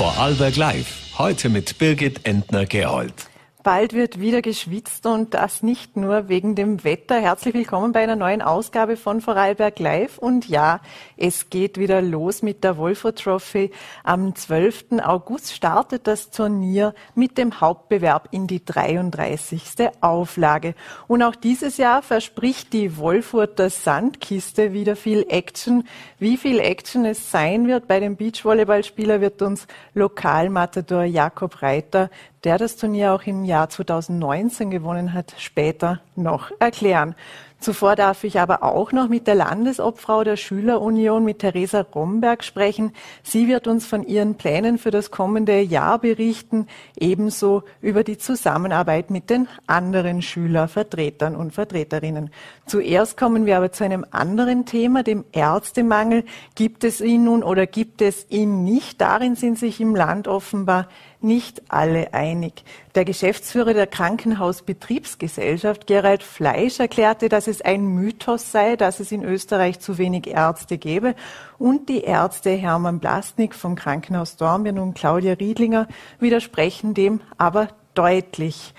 Vorarlberg Live. Heute mit Birgit Entner-Gerold. Bald wird wieder geschwitzt und das nicht nur wegen dem Wetter. Herzlich willkommen bei einer neuen Ausgabe von Vorarlberg Live. Und ja, es geht wieder los mit der Wolfo Trophy. Am 12. August startet das Turnier mit dem Hauptbewerb in die 33. Auflage. Und auch dieses Jahr verspricht die Wolfurter Sandkiste wieder viel Action. Wie viel Action es sein wird bei dem Beachvolleyballspieler wird uns Lokalmatador Jakob Reiter der das Turnier auch im Jahr 2019 gewonnen hat, später noch erklären. Zuvor darf ich aber auch noch mit der Landesobfrau der Schülerunion, mit Theresa Romberg, sprechen. Sie wird uns von ihren Plänen für das kommende Jahr berichten, ebenso über die Zusammenarbeit mit den anderen Schülervertretern und Vertreterinnen. Zuerst kommen wir aber zu einem anderen Thema, dem Ärztemangel. Gibt es ihn nun oder gibt es ihn nicht? Darin sind sich im Land offenbar nicht alle einig. Der Geschäftsführer der Krankenhausbetriebsgesellschaft, Gerald Fleisch, erklärte, dass es ein Mythos sei, dass es in Österreich zu wenig Ärzte gäbe. Und die Ärzte Hermann Blasnik vom Krankenhaus Dornbirn und Claudia Riedlinger widersprechen dem aber deutlich.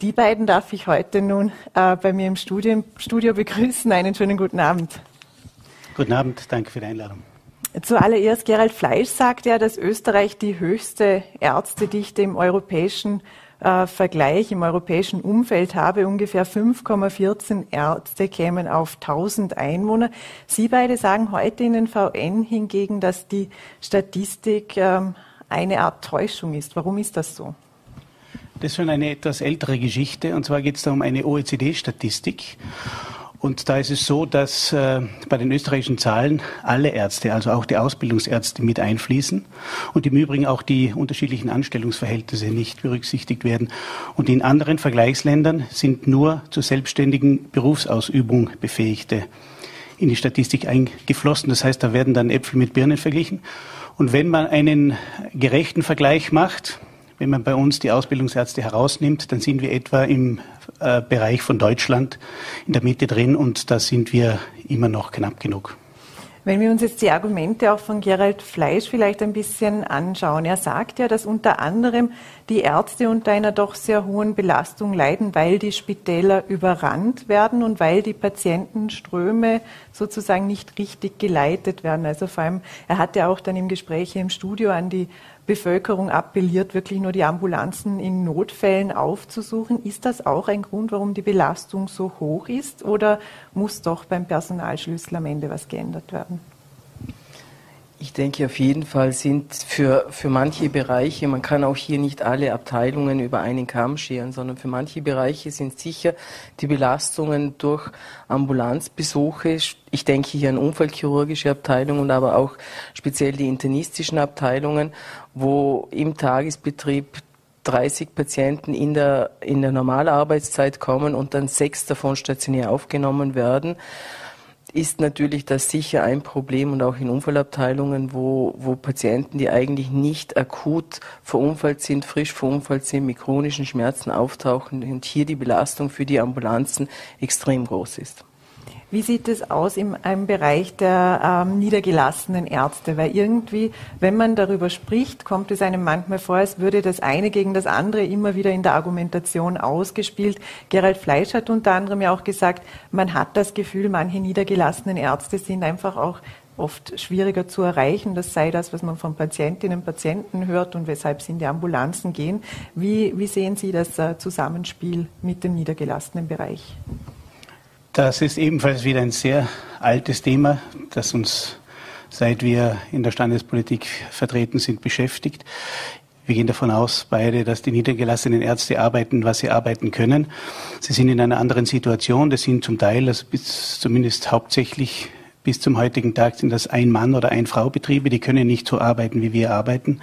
Die beiden darf ich heute nun äh, bei mir im Studio, Studio begrüßen. Einen schönen guten Abend. Guten Abend, danke für die Einladung. Zuallererst, Gerald Fleisch sagt ja, dass Österreich die höchste Ärztedichte im europäischen äh, Vergleich, im europäischen Umfeld habe. Ungefähr 5,14 Ärzte kämen auf 1000 Einwohner. Sie beide sagen heute in den VN hingegen, dass die Statistik ähm, eine Art Täuschung ist. Warum ist das so? Das ist schon eine etwas ältere Geschichte. Und zwar geht es da um eine OECD-Statistik. Und da ist es so, dass äh, bei den österreichischen Zahlen alle Ärzte, also auch die Ausbildungsärzte mit einfließen und im Übrigen auch die unterschiedlichen Anstellungsverhältnisse nicht berücksichtigt werden. Und in anderen Vergleichsländern sind nur zur selbstständigen Berufsausübung Befähigte in die Statistik eingeflossen. Das heißt, da werden dann Äpfel mit Birnen verglichen. Und wenn man einen gerechten Vergleich macht, wenn man bei uns die Ausbildungsärzte herausnimmt, dann sind wir etwa im äh, Bereich von Deutschland in der Mitte drin und da sind wir immer noch knapp genug. Wenn wir uns jetzt die Argumente auch von Gerald Fleisch vielleicht ein bisschen anschauen. Er sagt ja, dass unter anderem die Ärzte unter einer doch sehr hohen Belastung leiden, weil die Spitäler überrannt werden und weil die Patientenströme sozusagen nicht richtig geleitet werden. Also vor allem, er hat ja auch dann im Gespräch im Studio an die Bevölkerung appelliert, wirklich nur die Ambulanzen in Notfällen aufzusuchen. Ist das auch ein Grund, warum die Belastung so hoch ist oder muss doch beim Personalschlüssel am Ende was geändert werden? Ich denke, auf jeden Fall sind für, für manche Bereiche, man kann auch hier nicht alle Abteilungen über einen Kamm scheren, sondern für manche Bereiche sind sicher die Belastungen durch Ambulanzbesuche, ich denke hier an unfallchirurgische Abteilungen, aber auch speziell die internistischen Abteilungen, wo im Tagesbetrieb 30 Patienten in der, in der Normalarbeitszeit kommen und dann sechs davon stationär aufgenommen werden ist natürlich das sicher ein Problem und auch in Unfallabteilungen, wo, wo Patienten, die eigentlich nicht akut verunfallt sind, frisch verunfallt sind, mit chronischen Schmerzen auftauchen und hier die Belastung für die Ambulanzen extrem groß ist. Wie sieht es aus im, im Bereich der ähm, niedergelassenen Ärzte? Weil irgendwie, wenn man darüber spricht, kommt es einem manchmal vor, als würde das eine gegen das andere immer wieder in der Argumentation ausgespielt. Gerald Fleisch hat unter anderem ja auch gesagt, man hat das Gefühl, manche niedergelassenen Ärzte sind einfach auch oft schwieriger zu erreichen. Das sei das, was man von Patientinnen und Patienten hört und weshalb sie in die Ambulanzen gehen. Wie, wie sehen Sie das äh, Zusammenspiel mit dem niedergelassenen Bereich? Das ist ebenfalls wieder ein sehr altes Thema, das uns, seit wir in der Standespolitik vertreten sind, beschäftigt. Wir gehen davon aus, beide, dass die niedergelassenen Ärzte arbeiten, was sie arbeiten können. Sie sind in einer anderen Situation. Das sind zum Teil, also bis zumindest hauptsächlich bis zum heutigen Tag sind das Ein-Mann- oder Ein-Frau-Betriebe, die können nicht so arbeiten, wie wir arbeiten.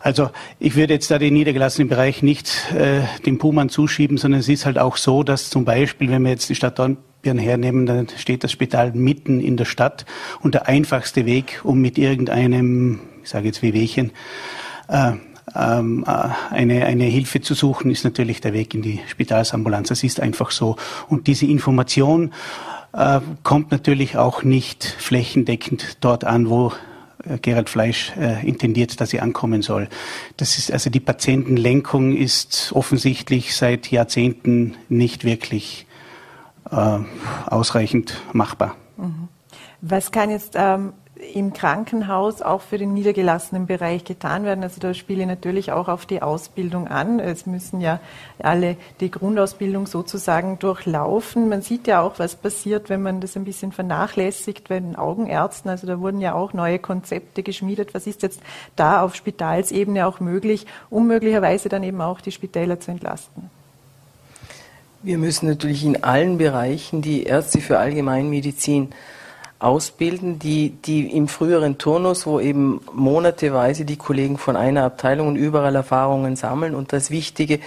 Also ich würde jetzt da den niedergelassenen Bereich nicht äh, dem Puman zuschieben, sondern es ist halt auch so, dass zum Beispiel, wenn wir jetzt die Stadt Dornbirn hernehmen, dann steht das Spital mitten in der Stadt und der einfachste Weg, um mit irgendeinem, ich sage jetzt Wehwehchen, äh, ähm, äh, eine, eine Hilfe zu suchen, ist natürlich der Weg in die Spitalsambulanz. Das ist einfach so. Und diese Information äh, kommt natürlich auch nicht flächendeckend dort an, wo äh, Gerald Fleisch äh, intendiert, dass sie ankommen soll. Das ist also die Patientenlenkung ist offensichtlich seit Jahrzehnten nicht wirklich äh, ausreichend machbar. Mhm. Was kann jetzt ähm, im Krankenhaus auch für den niedergelassenen Bereich getan werden. Also da spiele ich natürlich auch auf die Ausbildung an. Es müssen ja alle die Grundausbildung sozusagen durchlaufen. Man sieht ja auch, was passiert, wenn man das ein bisschen vernachlässigt, wenn Augenärzten, also da wurden ja auch neue Konzepte geschmiedet. Was ist jetzt da auf Spitalsebene auch möglich, um möglicherweise dann eben auch die Spitäler zu entlasten? Wir müssen natürlich in allen Bereichen die Ärzte für Allgemeinmedizin ausbilden, die, die im früheren Turnus, wo eben monateweise die Kollegen von einer Abteilung und überall Erfahrungen sammeln und das Wichtige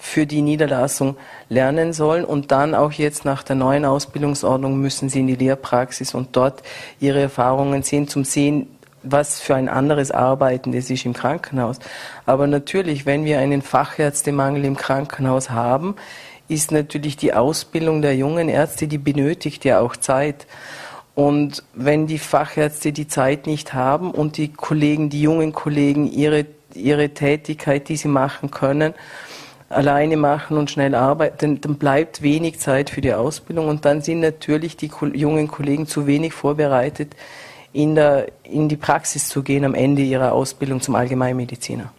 für die Niederlassung lernen sollen. Und dann auch jetzt nach der neuen Ausbildungsordnung müssen sie in die Lehrpraxis und dort ihre Erfahrungen sehen, zum Sehen, was für ein anderes Arbeiten das ist im Krankenhaus. Aber natürlich, wenn wir einen Fachärztemangel im Krankenhaus haben, ist natürlich die Ausbildung der jungen Ärzte, die benötigt ja auch Zeit. Und wenn die Fachärzte die Zeit nicht haben und die Kollegen, die jungen Kollegen ihre, ihre Tätigkeit, die sie machen können, alleine machen und schnell arbeiten, dann bleibt wenig Zeit für die Ausbildung und dann sind natürlich die jungen Kollegen zu wenig vorbereitet, in, der, in die Praxis zu gehen am Ende ihrer Ausbildung zum Allgemeinmediziner.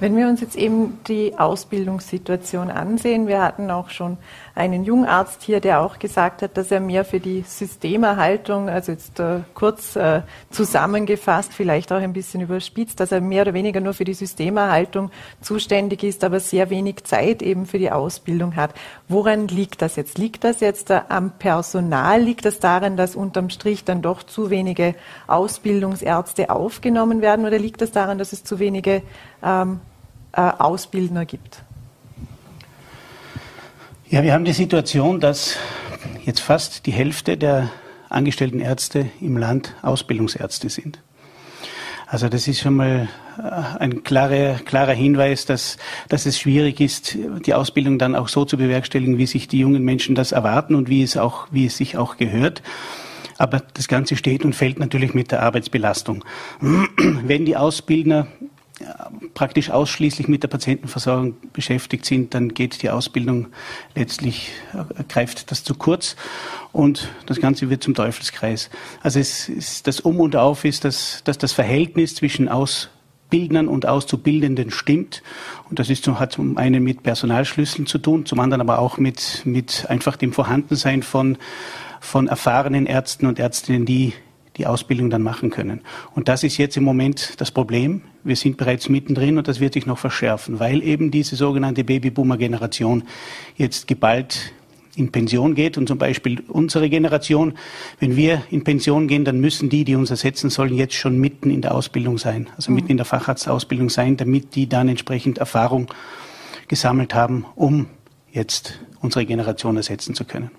Wenn wir uns jetzt eben die Ausbildungssituation ansehen, wir hatten auch schon einen Jungarzt hier, der auch gesagt hat, dass er mehr für die Systemerhaltung, also jetzt äh, kurz äh, zusammengefasst, vielleicht auch ein bisschen überspitzt, dass er mehr oder weniger nur für die Systemerhaltung zuständig ist, aber sehr wenig Zeit eben für die Ausbildung hat. Woran liegt das jetzt? Liegt das jetzt äh, am Personal? Liegt das daran, dass unterm Strich dann doch zu wenige Ausbildungsärzte aufgenommen werden? Oder liegt das daran, dass es zu wenige ähm, äh, Ausbildner gibt? Ja, wir haben die Situation, dass jetzt fast die Hälfte der angestellten Ärzte im Land Ausbildungsärzte sind. Also das ist schon mal äh, ein klarer, klarer Hinweis, dass, dass es schwierig ist, die Ausbildung dann auch so zu bewerkstelligen, wie sich die jungen Menschen das erwarten und wie es auch, wie es sich auch gehört. Aber das Ganze steht und fällt natürlich mit der Arbeitsbelastung. Wenn die Ausbildner praktisch ausschließlich mit der Patientenversorgung beschäftigt sind, dann geht die Ausbildung letztlich, äh, greift das zu kurz und das Ganze wird zum Teufelskreis. Also es ist das Um und Auf ist, dass, dass das Verhältnis zwischen Ausbildnern und Auszubildenden stimmt. Und das ist, hat zum einen mit Personalschlüsseln zu tun, zum anderen aber auch mit, mit einfach dem Vorhandensein von, von erfahrenen Ärzten und Ärztinnen, die die Ausbildung dann machen können. Und das ist jetzt im Moment das Problem. Wir sind bereits mittendrin und das wird sich noch verschärfen, weil eben diese sogenannte Babyboomer-Generation jetzt geballt in Pension geht und zum Beispiel unsere Generation, wenn wir in Pension gehen, dann müssen die, die uns ersetzen sollen, jetzt schon mitten in der Ausbildung sein, also mitten in der Facharztausbildung sein, damit die dann entsprechend Erfahrung gesammelt haben, um jetzt unsere Generation ersetzen zu können.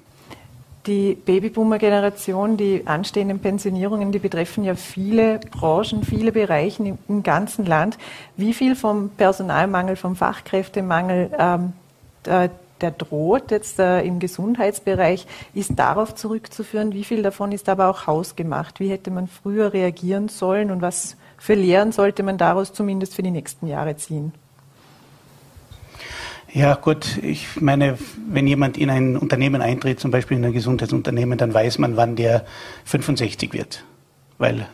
Die Babyboomer-Generation, die anstehenden Pensionierungen, die betreffen ja viele Branchen, viele Bereiche im, ganzen Land. Wie viel vom Personalmangel, vom Fachkräftemangel, ähm, der, der, droht jetzt äh, im Gesundheitsbereich, ist darauf zurückzuführen? Wie viel davon ist aber auch hausgemacht? Wie hätte man früher reagieren sollen und was für Lehren sollte man daraus zumindest für die nächsten Jahre ziehen? Ja, gut, ich meine, wenn jemand in ein Unternehmen eintritt, zum Beispiel in ein Gesundheitsunternehmen, dann weiß man, wann der 65 wird. Weil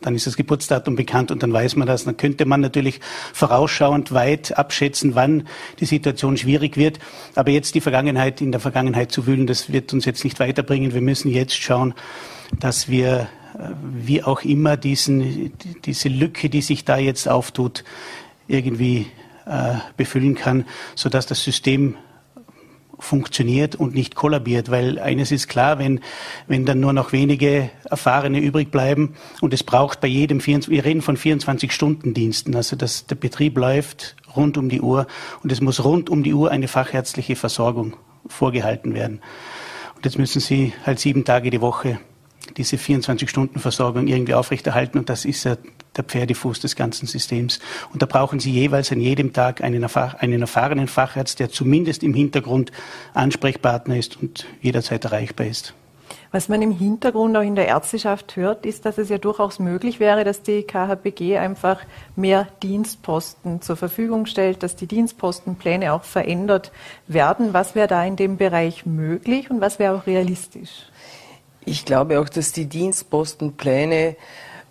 dann ist das Geburtsdatum bekannt und dann weiß man das. Dann könnte man natürlich vorausschauend weit abschätzen, wann die Situation schwierig wird. Aber jetzt die Vergangenheit in der Vergangenheit zu wühlen, das wird uns jetzt nicht weiterbringen. Wir müssen jetzt schauen, dass wir äh, wie auch immer diesen, diese Lücke, die sich da jetzt auftut, irgendwie befüllen kann, sodass das System funktioniert und nicht kollabiert, weil eines ist klar, wenn, wenn dann nur noch wenige Erfahrene übrig bleiben und es braucht bei jedem, 24, wir reden von 24-Stunden-Diensten, also dass der Betrieb läuft rund um die Uhr und es muss rund um die Uhr eine fachärztliche Versorgung vorgehalten werden. Und jetzt müssen Sie halt sieben Tage die Woche diese 24-Stunden-Versorgung irgendwie aufrechterhalten und das ist ja der Pferdefuß des ganzen Systems. Und da brauchen Sie jeweils an jedem Tag einen, einen erfahrenen Facharzt, der zumindest im Hintergrund Ansprechpartner ist und jederzeit erreichbar ist. Was man im Hintergrund auch in der Ärzteschaft hört, ist, dass es ja durchaus möglich wäre, dass die KHBG einfach mehr Dienstposten zur Verfügung stellt, dass die Dienstpostenpläne auch verändert werden. Was wäre da in dem Bereich möglich und was wäre auch realistisch? Ich glaube auch, dass die Dienstpostenpläne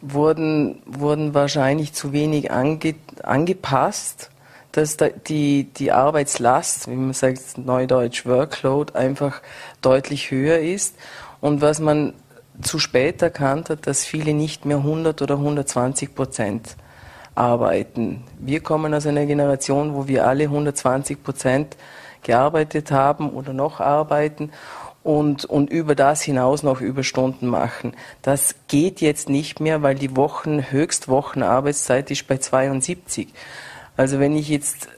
wurden, wurden wahrscheinlich zu wenig ange, angepasst, dass die, die Arbeitslast, wie man sagt, neudeutsch Workload, einfach deutlich höher ist. Und was man zu spät erkannt hat, dass viele nicht mehr 100 oder 120 Prozent arbeiten. Wir kommen aus einer Generation, wo wir alle 120 Prozent gearbeitet haben oder noch arbeiten und, und über das hinaus noch Überstunden machen. Das geht jetzt nicht mehr, weil die Wochen, Höchstwochenarbeitszeit ist bei 72. Also wenn ich jetzt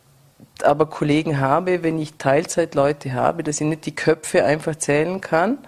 aber Kollegen habe, wenn ich Teilzeitleute habe, dass ich nicht die Köpfe einfach zählen kann,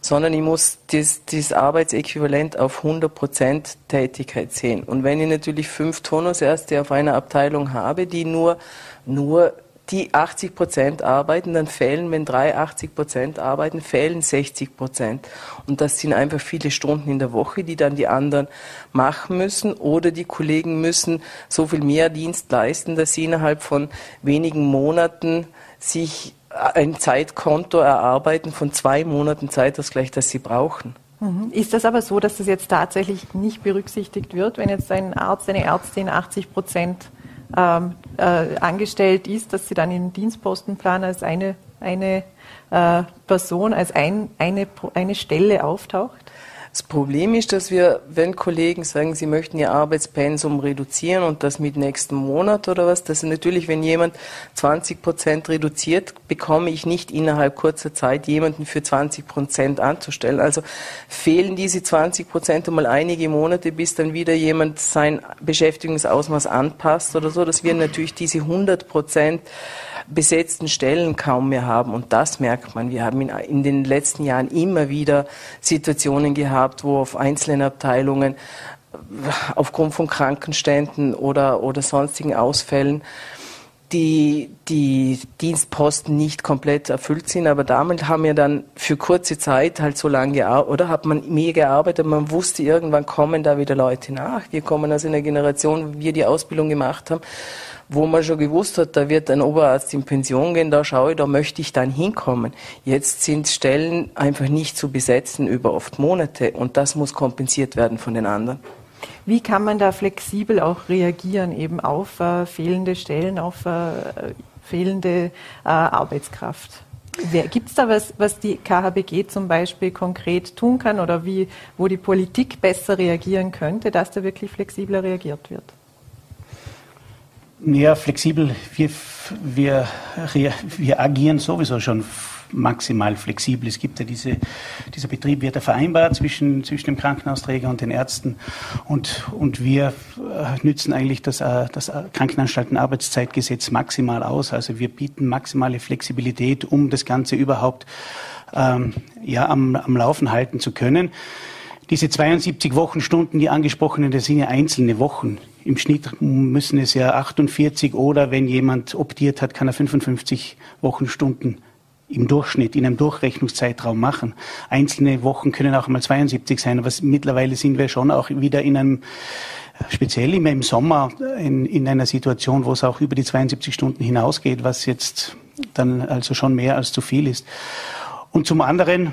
sondern ich muss das, Arbeitsäquivalent auf 100% Tätigkeit sehen. Und wenn ich natürlich fünf Tonusärzte auf einer Abteilung habe, die nur, nur die 80 Prozent arbeiten, dann fehlen, wenn drei 80 Prozent arbeiten, fehlen 60 Prozent. Und das sind einfach viele Stunden in der Woche, die dann die anderen machen müssen. Oder die Kollegen müssen so viel mehr Dienst leisten, dass sie innerhalb von wenigen Monaten sich ein Zeitkonto erarbeiten von zwei Monaten Zeitausgleich, das sie brauchen. Mhm. Ist das aber so, dass das jetzt tatsächlich nicht berücksichtigt wird, wenn jetzt ein Arzt, eine Ärztin 80 Prozent ähm, äh, angestellt ist, dass sie dann im Dienstpostenplan als eine, eine äh, Person, als ein, eine, eine Stelle auftaucht? Das Problem ist, dass wir, wenn Kollegen sagen, sie möchten ihr Arbeitspensum reduzieren und das mit nächsten Monat oder was, dass natürlich, wenn jemand 20 Prozent reduziert, bekomme ich nicht innerhalb kurzer Zeit jemanden für 20 Prozent anzustellen. Also fehlen diese 20 Prozent einmal einige Monate, bis dann wieder jemand sein Beschäftigungsausmaß anpasst oder so, dass wir natürlich diese 100 Prozent besetzten Stellen kaum mehr haben. Und das merkt man. Wir haben in, in den letzten Jahren immer wieder Situationen gehabt, wo auf einzelnen Abteilungen äh, aufgrund von Krankenständen oder, oder sonstigen Ausfällen die, die Dienstposten nicht komplett erfüllt sind, aber damit haben wir dann für kurze Zeit halt so lange gearbeitet, oder hat man mehr gearbeitet, man wusste, irgendwann kommen da wieder Leute nach. Wir kommen aus einer Generation, wir die Ausbildung gemacht haben, wo man schon gewusst hat, da wird ein Oberarzt in Pension gehen, da schaue ich, da möchte ich dann hinkommen. Jetzt sind Stellen einfach nicht zu besetzen über oft Monate und das muss kompensiert werden von den anderen. Wie kann man da flexibel auch reagieren, eben auf äh, fehlende Stellen, auf äh, fehlende äh, Arbeitskraft? Gibt es da was, was die KHBG zum Beispiel konkret tun kann oder wie, wo die Politik besser reagieren könnte, dass da wirklich flexibler reagiert wird? Ja, flexibel. Wir, wir, wir agieren sowieso schon maximal flexibel. Es gibt ja diese, dieser Betrieb wird ja vereinbart zwischen, zwischen dem Krankenhausträger und den Ärzten und, und wir äh, nützen eigentlich das, äh, das Krankenanstaltenarbeitszeitgesetz maximal aus. Also wir bieten maximale Flexibilität, um das Ganze überhaupt ähm, ja, am, am Laufen halten zu können. Diese 72 Wochenstunden, die angesprochenen, das sind ja einzelne Wochen. Im Schnitt müssen es ja 48 oder wenn jemand optiert hat, kann er 55 Wochenstunden im Durchschnitt, in einem Durchrechnungszeitraum machen. Einzelne Wochen können auch mal 72 sein, aber mittlerweile sind wir schon auch wieder in einem, speziell immer im Sommer, in, in einer Situation, wo es auch über die 72 Stunden hinausgeht, was jetzt dann also schon mehr als zu viel ist. Und zum anderen,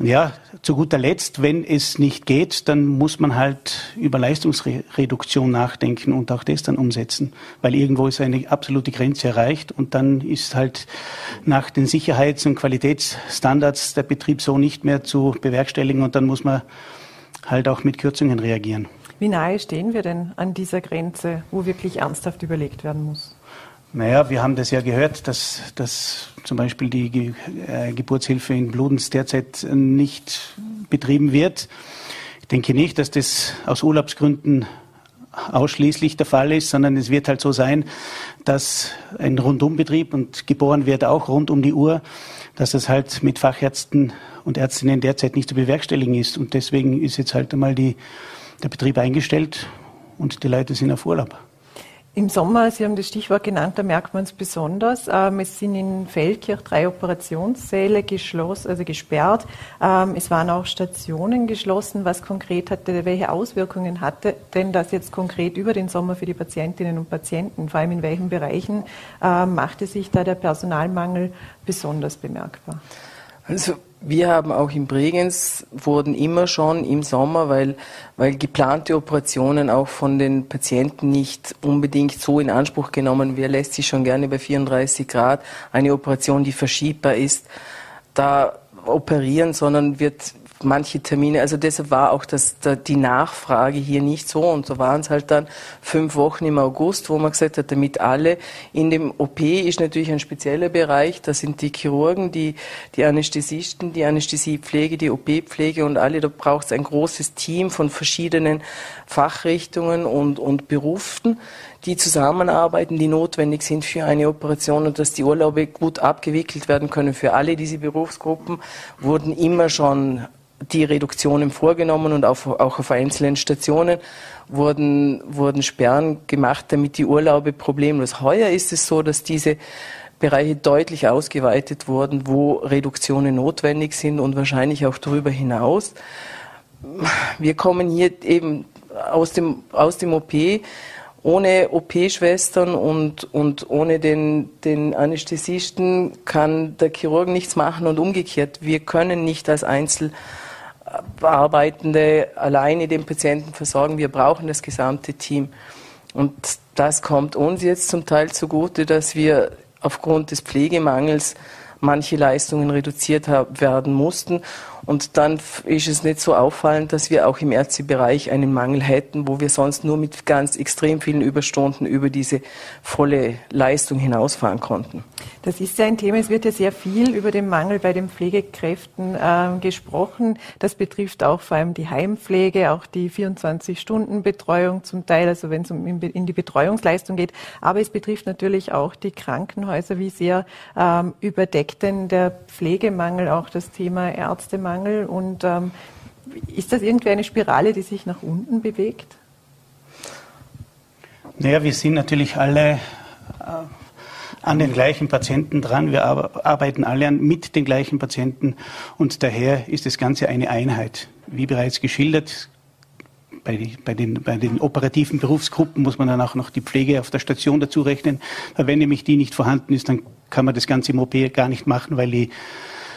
ja, zu guter Letzt, wenn es nicht geht, dann muss man halt über Leistungsreduktion nachdenken und auch das dann umsetzen, weil irgendwo ist eine absolute Grenze erreicht und dann ist halt nach den Sicherheits- und Qualitätsstandards der Betrieb so nicht mehr zu bewerkstelligen und dann muss man halt auch mit Kürzungen reagieren. Wie nahe stehen wir denn an dieser Grenze, wo wirklich ernsthaft überlegt werden muss? Naja, wir haben das ja gehört, dass, dass zum Beispiel die Ge äh, Geburtshilfe in Bludenz derzeit nicht betrieben wird. Ich denke nicht, dass das aus Urlaubsgründen ausschließlich der Fall ist, sondern es wird halt so sein, dass ein Rundumbetrieb und geboren wird auch rund um die Uhr, dass es halt mit Fachärzten und Ärztinnen derzeit nicht zu bewerkstelligen ist. Und deswegen ist jetzt halt einmal die, der Betrieb eingestellt und die Leute sind auf Urlaub. Im Sommer, Sie haben das Stichwort genannt, da merkt man es besonders. Ähm, es sind in Feldkirch drei Operationssäle geschlossen, also gesperrt. Ähm, es waren auch Stationen geschlossen. Was konkret hatte, welche Auswirkungen hatte denn das jetzt konkret über den Sommer für die Patientinnen und Patienten? Vor allem in welchen Bereichen ähm, machte sich da der Personalmangel besonders bemerkbar? Also wir haben auch in Bregenz wurden immer schon im Sommer, weil, weil geplante Operationen auch von den Patienten nicht unbedingt so in Anspruch genommen. Wer lässt sich schon gerne bei 34 Grad eine Operation, die verschiebbar ist, da operieren, sondern wird manche Termine, also deshalb war auch das, die Nachfrage hier nicht so. Und so waren es halt dann fünf Wochen im August, wo man gesagt hat, damit alle in dem OP ist natürlich ein spezieller Bereich, da sind die Chirurgen, die, die Anästhesisten, die Anästhesiepflege, die OP-Pflege und alle, da braucht es ein großes Team von verschiedenen Fachrichtungen und, und Berufen, die zusammenarbeiten, die notwendig sind für eine Operation und dass die Urlaube gut abgewickelt werden können. Für alle diese Berufsgruppen, wurden immer schon die Reduktionen vorgenommen und auch, auch auf einzelnen Stationen wurden, wurden Sperren gemacht, damit die Urlaube problemlos. Heuer ist es so, dass diese Bereiche deutlich ausgeweitet wurden, wo Reduktionen notwendig sind und wahrscheinlich auch darüber hinaus. Wir kommen hier eben aus dem, aus dem OP ohne OP-Schwestern und, und ohne den, den Anästhesisten kann der Chirurg nichts machen und umgekehrt. Wir können nicht als Einzel Arbeitende alleine den Patienten versorgen. Wir brauchen das gesamte Team. Und das kommt uns jetzt zum Teil zugute, dass wir aufgrund des Pflegemangels manche Leistungen reduziert werden mussten. Und dann ist es nicht so auffallend, dass wir auch im Ärztebereich einen Mangel hätten, wo wir sonst nur mit ganz extrem vielen Überstunden über diese volle Leistung hinausfahren konnten. Das ist ja ein Thema. Es wird ja sehr viel über den Mangel bei den Pflegekräften äh, gesprochen. Das betrifft auch vor allem die Heimpflege, auch die 24-Stunden-Betreuung zum Teil, also wenn es um in die Betreuungsleistung geht. Aber es betrifft natürlich auch die Krankenhäuser. Wie sehr ähm, überdeckt denn der Pflegemangel auch das Thema Ärztemangel? Mangel und ähm, ist das irgendwie eine Spirale, die sich nach unten bewegt? Naja, wir sind natürlich alle äh, an den gleichen Patienten dran. Wir arbeiten alle mit den gleichen Patienten und daher ist das Ganze eine Einheit. Wie bereits geschildert, bei, bei, den, bei den operativen Berufsgruppen muss man dann auch noch die Pflege auf der Station dazu rechnen. Wenn nämlich die nicht vorhanden ist, dann kann man das Ganze im OP gar nicht machen, weil die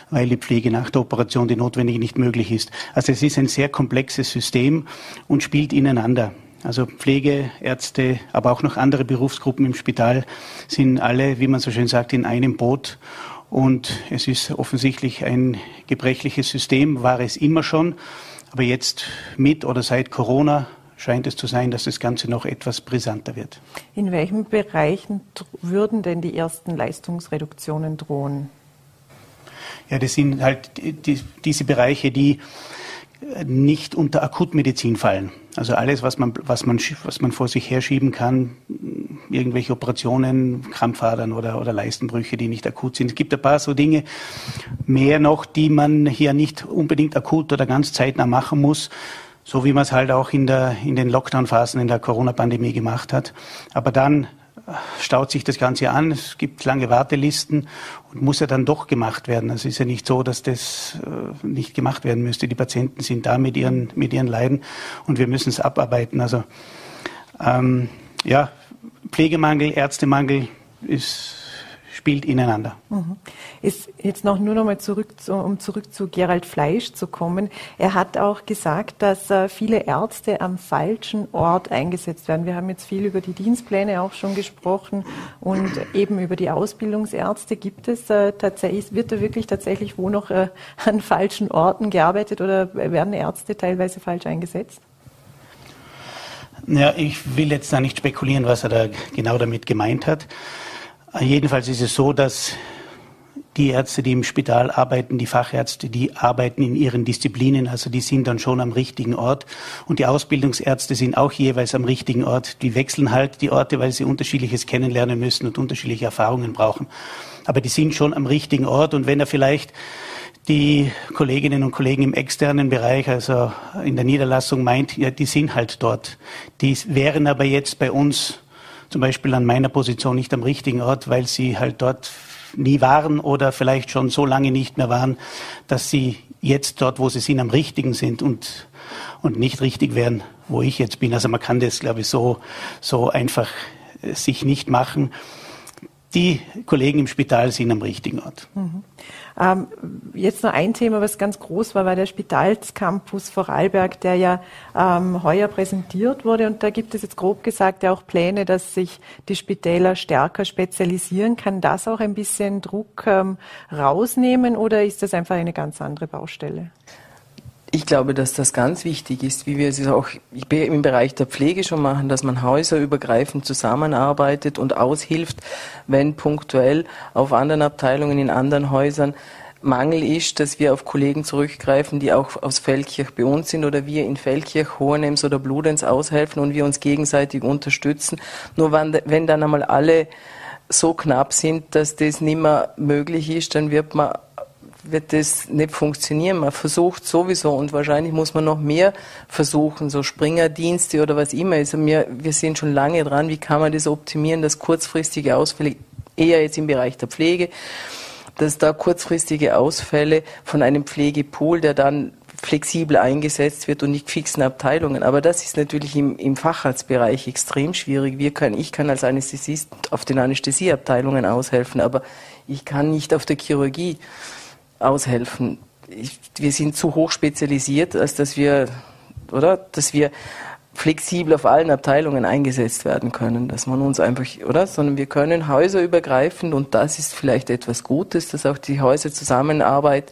weil die Pflege nach der Operation, die notwendige, nicht möglich ist. Also es ist ein sehr komplexes System und spielt ineinander. Also Pflege, Ärzte, aber auch noch andere Berufsgruppen im Spital sind alle, wie man so schön sagt, in einem Boot. Und es ist offensichtlich ein gebrechliches System, war es immer schon. Aber jetzt mit oder seit Corona scheint es zu sein, dass das Ganze noch etwas brisanter wird. In welchen Bereichen würden denn die ersten Leistungsreduktionen drohen? Ja, das sind halt die, diese Bereiche, die nicht unter Akutmedizin fallen. Also alles, was man, was man, was man vor sich herschieben kann, irgendwelche Operationen, Krampfadern oder, oder Leistenbrüche, die nicht akut sind. Es gibt ein paar so Dinge, mehr noch, die man hier nicht unbedingt akut oder ganz zeitnah machen muss, so wie man es halt auch in, der, in den Lockdown-Phasen in der Corona-Pandemie gemacht hat. Aber dann staut sich das Ganze an, es gibt lange Wartelisten und muss ja dann doch gemacht werden. Also es ist ja nicht so, dass das äh, nicht gemacht werden müsste. Die Patienten sind da mit ihren, mit ihren Leiden und wir müssen es abarbeiten. Also ähm, ja, Pflegemangel, Ärztemangel ist spielt ineinander. Mhm. Ist jetzt noch nur noch mal zurück, zu, um zurück zu Gerald Fleisch zu kommen. Er hat auch gesagt, dass äh, viele Ärzte am falschen Ort eingesetzt werden. Wir haben jetzt viel über die Dienstpläne auch schon gesprochen und eben über die Ausbildungsärzte. Gibt es äh, tatsächlich, wird da wirklich tatsächlich wo noch äh, an falschen Orten gearbeitet oder werden Ärzte teilweise falsch eingesetzt? Ja, ich will jetzt da nicht spekulieren, was er da genau damit gemeint hat. Jedenfalls ist es so, dass die Ärzte, die im Spital arbeiten, die Fachärzte, die arbeiten in ihren Disziplinen, also die sind dann schon am richtigen Ort. Und die Ausbildungsärzte sind auch jeweils am richtigen Ort. Die wechseln halt die Orte, weil sie unterschiedliches kennenlernen müssen und unterschiedliche Erfahrungen brauchen. Aber die sind schon am richtigen Ort. Und wenn er vielleicht die Kolleginnen und Kollegen im externen Bereich, also in der Niederlassung meint, ja, die sind halt dort. Die wären aber jetzt bei uns zum Beispiel an meiner Position nicht am richtigen Ort, weil sie halt dort nie waren oder vielleicht schon so lange nicht mehr waren, dass sie jetzt dort, wo sie sind, am richtigen sind und, und nicht richtig wären, wo ich jetzt bin. Also man kann das, glaube ich, so, so einfach äh, sich nicht machen. Die Kollegen im Spital sind am richtigen Ort. Mhm. Ähm, jetzt noch ein Thema, was ganz groß war, war der Spitalscampus Vorarlberg, der ja ähm, heuer präsentiert wurde. Und da gibt es jetzt grob gesagt ja auch Pläne, dass sich die Spitäler stärker spezialisieren. Kann das auch ein bisschen Druck ähm, rausnehmen oder ist das einfach eine ganz andere Baustelle? Ich glaube, dass das ganz wichtig ist, wie wir es auch im Bereich der Pflege schon machen, dass man häuserübergreifend zusammenarbeitet und aushilft, wenn punktuell auf anderen Abteilungen in anderen Häusern Mangel ist, dass wir auf Kollegen zurückgreifen, die auch aus Feldkirch bei uns sind oder wir in Feldkirch, Hohenems oder Bludenz aushelfen und wir uns gegenseitig unterstützen. Nur wenn, wenn dann einmal alle so knapp sind, dass das nicht mehr möglich ist, dann wird man wird das nicht funktionieren. Man versucht sowieso und wahrscheinlich muss man noch mehr versuchen, so Springerdienste oder was immer. Also wir, wir sind schon lange dran, wie kann man das optimieren, dass kurzfristige Ausfälle, eher jetzt im Bereich der Pflege, dass da kurzfristige Ausfälle von einem Pflegepool, der dann flexibel eingesetzt wird und nicht fixen Abteilungen. Aber das ist natürlich im, im Facharztbereich extrem schwierig. Wir können, ich kann als Anästhesist auf den Anästhesieabteilungen aushelfen, aber ich kann nicht auf der Chirurgie aushelfen. Wir sind zu hoch spezialisiert, als dass wir, oder, dass wir flexibel auf allen Abteilungen eingesetzt werden können, dass man uns einfach, oder, sondern wir können häuserübergreifend und das ist vielleicht etwas Gutes, dass auch die Häuserzusammenarbeit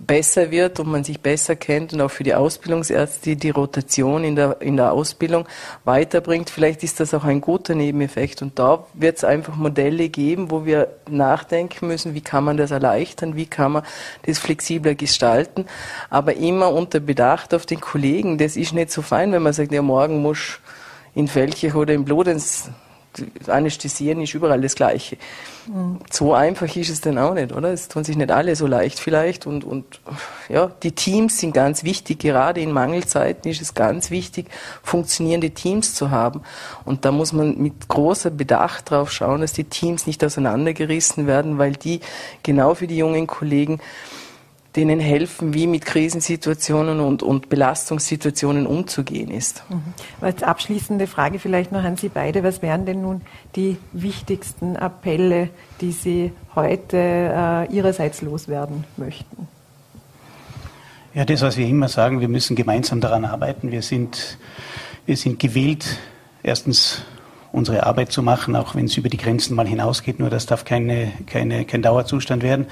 besser wird und man sich besser kennt und auch für die Ausbildungsärzte die Rotation in der, in der Ausbildung weiterbringt. Vielleicht ist das auch ein guter Nebeneffekt. Und da wird es einfach Modelle geben, wo wir nachdenken müssen, wie kann man das erleichtern, wie kann man das flexibler gestalten, aber immer unter Bedacht auf den Kollegen. Das ist nicht so fein, wenn man sagt, ja, morgen muss in Felchich oder in Bludenz Anästhesieren ist überall das Gleiche. Mhm. So einfach ist es dann auch nicht, oder? Es tun sich nicht alle so leicht vielleicht und, und ja, die Teams sind ganz wichtig. Gerade in Mangelzeiten ist es ganz wichtig, funktionierende Teams zu haben. Und da muss man mit großer Bedacht drauf schauen, dass die Teams nicht auseinandergerissen werden, weil die genau für die jungen Kollegen denen helfen, wie mit Krisensituationen und, und Belastungssituationen umzugehen ist. Mhm. Als abschließende Frage vielleicht noch an Sie beide. Was wären denn nun die wichtigsten Appelle, die Sie heute äh, Ihrerseits loswerden möchten? Ja, das, was wir immer sagen, wir müssen gemeinsam daran arbeiten. Wir sind, wir sind gewillt, erstens unsere Arbeit zu machen, auch wenn es über die Grenzen mal hinausgeht. Nur das darf keine, keine, kein Dauerzustand werden.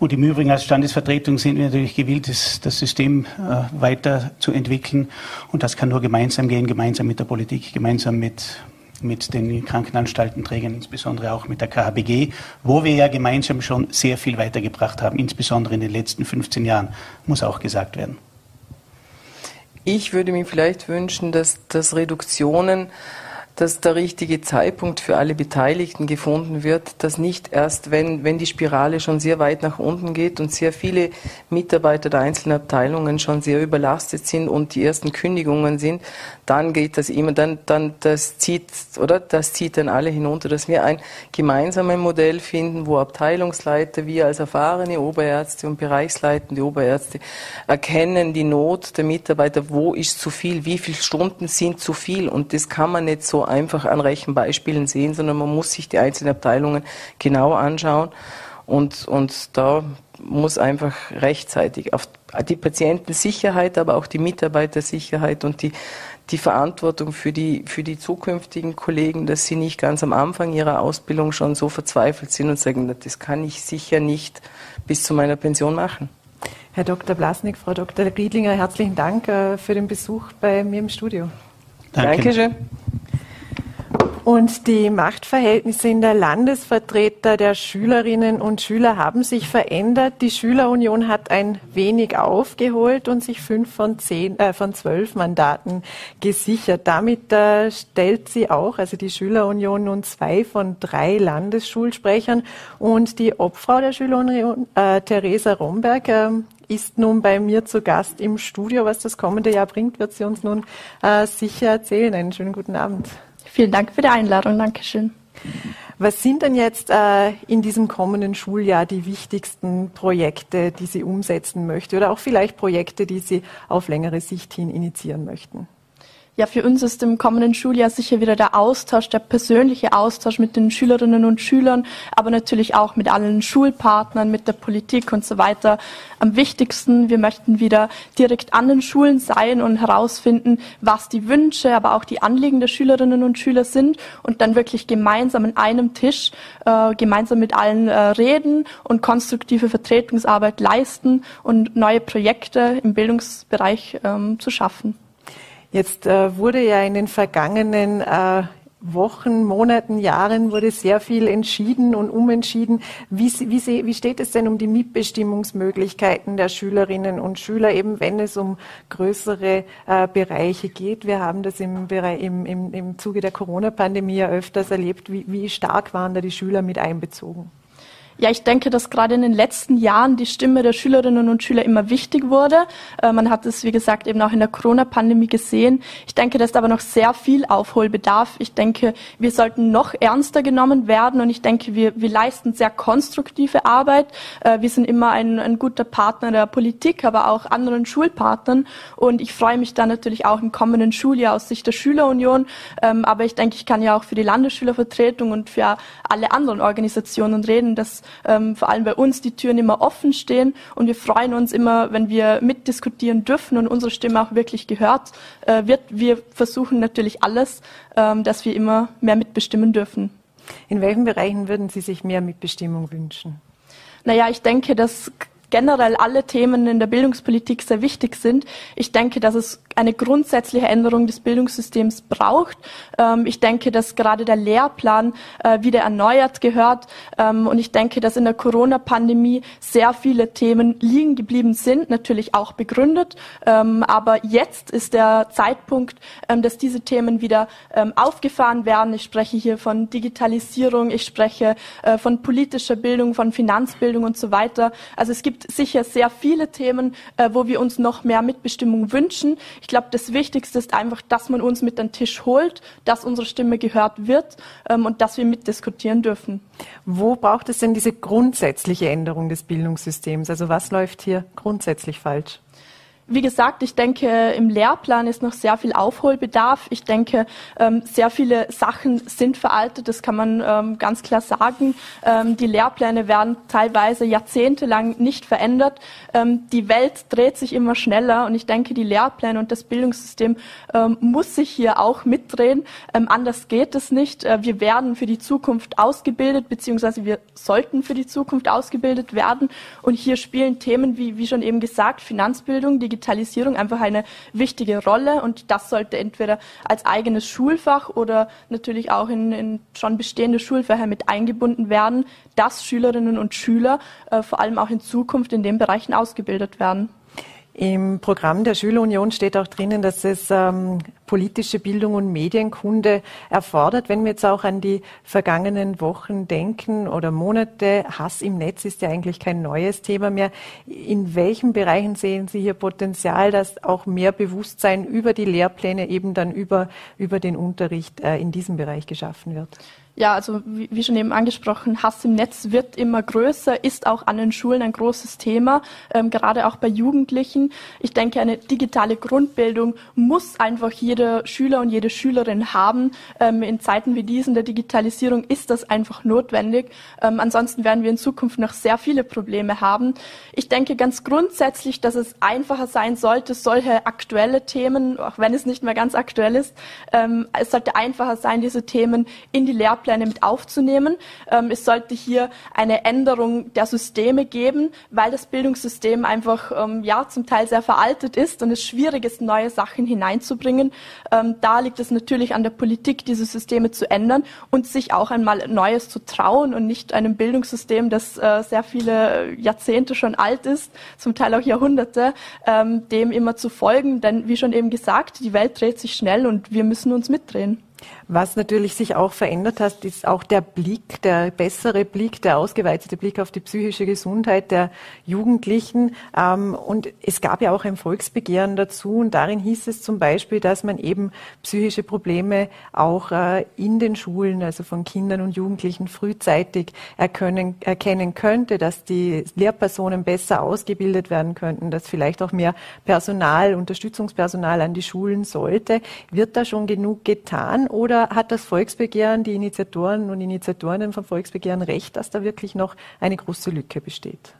Und im Übrigen als Standesvertretung sind wir natürlich gewillt, das, das System äh, weiterzuentwickeln. Und das kann nur gemeinsam gehen, gemeinsam mit der Politik, gemeinsam mit, mit den Krankenanstaltenträgern, insbesondere auch mit der KHBG, wo wir ja gemeinsam schon sehr viel weitergebracht haben, insbesondere in den letzten 15 Jahren, muss auch gesagt werden. Ich würde mir vielleicht wünschen, dass, dass Reduktionen dass der richtige Zeitpunkt für alle Beteiligten gefunden wird, dass nicht erst, wenn, wenn die Spirale schon sehr weit nach unten geht und sehr viele Mitarbeiter der einzelnen Abteilungen schon sehr überlastet sind und die ersten Kündigungen sind, dann geht das immer, dann, dann das zieht, oder? Das zieht dann alle hinunter, dass wir ein gemeinsames Modell finden, wo Abteilungsleiter, wir als erfahrene Oberärzte und bereichsleitende Oberärzte erkennen die Not der Mitarbeiter, wo ist zu viel, wie viele Stunden sind zu viel und das kann man nicht so einfach an Rechenbeispielen sehen, sondern man muss sich die einzelnen Abteilungen genau anschauen und, und da muss einfach rechtzeitig auf die Patientensicherheit, aber auch die Mitarbeitersicherheit und die, die Verantwortung für die, für die zukünftigen Kollegen, dass sie nicht ganz am Anfang ihrer Ausbildung schon so verzweifelt sind und sagen, das kann ich sicher nicht bis zu meiner Pension machen. Herr Dr. Blasnik, Frau Dr. Riedlinger, herzlichen Dank äh, für den Besuch bei mir im Studio. Danke. Dankeschön. Und die Machtverhältnisse in der Landesvertreter der Schülerinnen und Schüler haben sich verändert. Die Schülerunion hat ein wenig aufgeholt und sich fünf von zehn, äh, von zwölf Mandaten gesichert. Damit äh, stellt sie auch, also die Schülerunion, nun zwei von drei Landesschulsprechern. Und die Obfrau der Schülerunion, äh, Theresa Romberg, äh, ist nun bei mir zu Gast im Studio. Was das kommende Jahr bringt, wird sie uns nun äh, sicher erzählen. Einen schönen guten Abend. Vielen Dank für die Einladung. Dankeschön. Was sind denn jetzt äh, in diesem kommenden Schuljahr die wichtigsten Projekte, die Sie umsetzen möchten oder auch vielleicht Projekte, die Sie auf längere Sicht hin initiieren möchten? Ja, für uns ist im kommenden Schuljahr sicher wieder der Austausch, der persönliche Austausch mit den Schülerinnen und Schülern, aber natürlich auch mit allen Schulpartnern, mit der Politik und so weiter am wichtigsten. Wir möchten wieder direkt an den Schulen sein und herausfinden, was die Wünsche, aber auch die Anliegen der Schülerinnen und Schüler sind und dann wirklich gemeinsam an einem Tisch, äh, gemeinsam mit allen äh, reden und konstruktive Vertretungsarbeit leisten und neue Projekte im Bildungsbereich ähm, zu schaffen. Jetzt äh, wurde ja in den vergangenen äh, Wochen, Monaten, Jahren wurde sehr viel entschieden und umentschieden. Wie, wie, wie, steht es denn um die Mitbestimmungsmöglichkeiten der Schülerinnen und Schüler, eben wenn es um größere äh, Bereiche geht? Wir haben das im, im, im, im Zuge der Corona-Pandemie ja öfters erlebt. Wie, wie stark waren da die Schüler mit einbezogen? Ja, ich denke, dass gerade in den letzten Jahren die Stimme der Schülerinnen und Schüler immer wichtig wurde. Äh, man hat es, wie gesagt, eben auch in der Corona-Pandemie gesehen. Ich denke, da ist aber noch sehr viel Aufholbedarf. Ich denke, wir sollten noch ernster genommen werden und ich denke, wir, wir leisten sehr konstruktive Arbeit. Äh, wir sind immer ein, ein guter Partner der Politik, aber auch anderen Schulpartnern und ich freue mich dann natürlich auch im kommenden Schuljahr aus Sicht der Schülerunion. Ähm, aber ich denke, ich kann ja auch für die Landesschülervertretung und für alle anderen Organisationen reden, dass ähm, vor allem bei uns die Türen immer offen stehen und wir freuen uns immer, wenn wir mitdiskutieren dürfen und unsere Stimme auch wirklich gehört äh, wird. Wir versuchen natürlich alles, ähm, dass wir immer mehr mitbestimmen dürfen. In welchen Bereichen würden Sie sich mehr Mitbestimmung wünschen? Naja, ich denke, dass generell alle Themen in der Bildungspolitik sehr wichtig sind. Ich denke, dass es eine grundsätzliche Änderung des Bildungssystems braucht. Ähm, ich denke, dass gerade der Lehrplan äh, wieder erneuert gehört. Ähm, und ich denke, dass in der Corona-Pandemie sehr viele Themen liegen geblieben sind, natürlich auch begründet. Ähm, aber jetzt ist der Zeitpunkt, dass diese Themen wieder aufgefahren werden. Ich spreche hier von Digitalisierung, ich spreche äh, von politischer Bildung, von Finanzbildung und so weiter. Also es gibt sicher sehr viele Themen, äh, wo wir uns noch mehr Mitbestimmung wünschen. Ich glaube, das Wichtigste ist einfach, dass man uns mit an den Tisch holt, dass unsere Stimme gehört wird ähm, und dass wir mitdiskutieren dürfen. Wo braucht es denn diese grundsätzliche Änderung des Bildungssystems? Also was läuft hier grundsätzlich falsch? Wie gesagt, ich denke, im Lehrplan ist noch sehr viel Aufholbedarf. Ich denke, ähm, sehr viele Sachen sind veraltet, das kann man ähm, ganz klar sagen. Ähm, die Lehrpläne werden teilweise jahrzehntelang nicht verändert. Die Welt dreht sich immer schneller und ich denke, die Lehrpläne und das Bildungssystem muss sich hier auch mitdrehen. Anders geht es nicht. Äh, wir werden für die Zukunft ausgebildet, beziehungsweise wir sollten für die Zukunft ausgebildet werden. Und hier spielen Themen wie, wie schon eben gesagt, Finanzbildung, die Digitalisierung einfach eine wichtige Rolle und das sollte entweder als eigenes Schulfach oder natürlich auch in, in schon bestehende Schulfächer mit eingebunden werden, dass Schülerinnen und Schüler äh, vor allem auch in Zukunft in den Bereichen ausgebildet werden. Im Programm der Schülerunion steht auch drinnen, dass es ähm, politische Bildung und Medienkunde erfordert. Wenn wir jetzt auch an die vergangenen Wochen denken oder Monate, Hass im Netz ist ja eigentlich kein neues Thema mehr. In welchen Bereichen sehen Sie hier Potenzial, dass auch mehr Bewusstsein über die Lehrpläne eben dann über, über den Unterricht äh, in diesem Bereich geschaffen wird? Ja, also wie, wie, schon eben angesprochen, Hass im Netz wird immer größer, ist auch an den Schulen ein großes Thema, ähm, gerade auch bei Jugendlichen. Ich denke, eine digitale Grundbildung muss einfach jeder Schüler und jede Schülerin haben. Ähm, in Zeiten wie diesen der Digitalisierung ist das einfach notwendig. Ähm, ansonsten werden wir in Zukunft noch sehr viele Probleme haben. Ich denke ganz grundsätzlich, dass es einfacher sein sollte, solche aktuelle Themen, auch wenn es nicht mehr ganz aktuell ist, ähm, es sollte einfacher sein, diese Themen in die Lehrpläne Lehrpläne mit aufzunehmen. Ähm, es sollte hier eine Änderung der Systeme geben, weil das Bildungssystem einfach ähm, ja zum Teil sehr veraltet ist und es schwierig ist, neue Sachen hineinzubringen. Ähm, da liegt es natürlich an der Politik, diese Systeme zu ändern und sich auch einmal Neues zu trauen und nicht einem Bildungssystem, das äh, sehr viele Jahrzehnte schon alt ist, zum Teil auch Jahrhunderte, ähm, dem immer zu folgen. Denn wie schon eben gesagt, die Welt dreht sich schnell und wir müssen uns mitdrehen. Was natürlich sich auch verändert hat, ist auch der Blick, der bessere Blick, der ausgeweitete Blick auf die psychische Gesundheit der Jugendlichen. Ähm, und es gab ja auch ein Volksbegehren dazu und darin hieß es zum Beispiel, dass man eben psychische Probleme auch äh, in den Schulen, also von Kindern und Jugendlichen frühzeitig erkennen, erkennen könnte, dass die Lehrpersonen besser ausgebildet werden könnten, dass vielleicht auch mehr Personal, Unterstützungspersonal an die Schulen sollte. Wird da schon genug getan oder hat das Volksbegehren, die Initiatoren und Initiatorinnen vom Volksbegehren recht, dass da wirklich noch eine große Lücke besteht?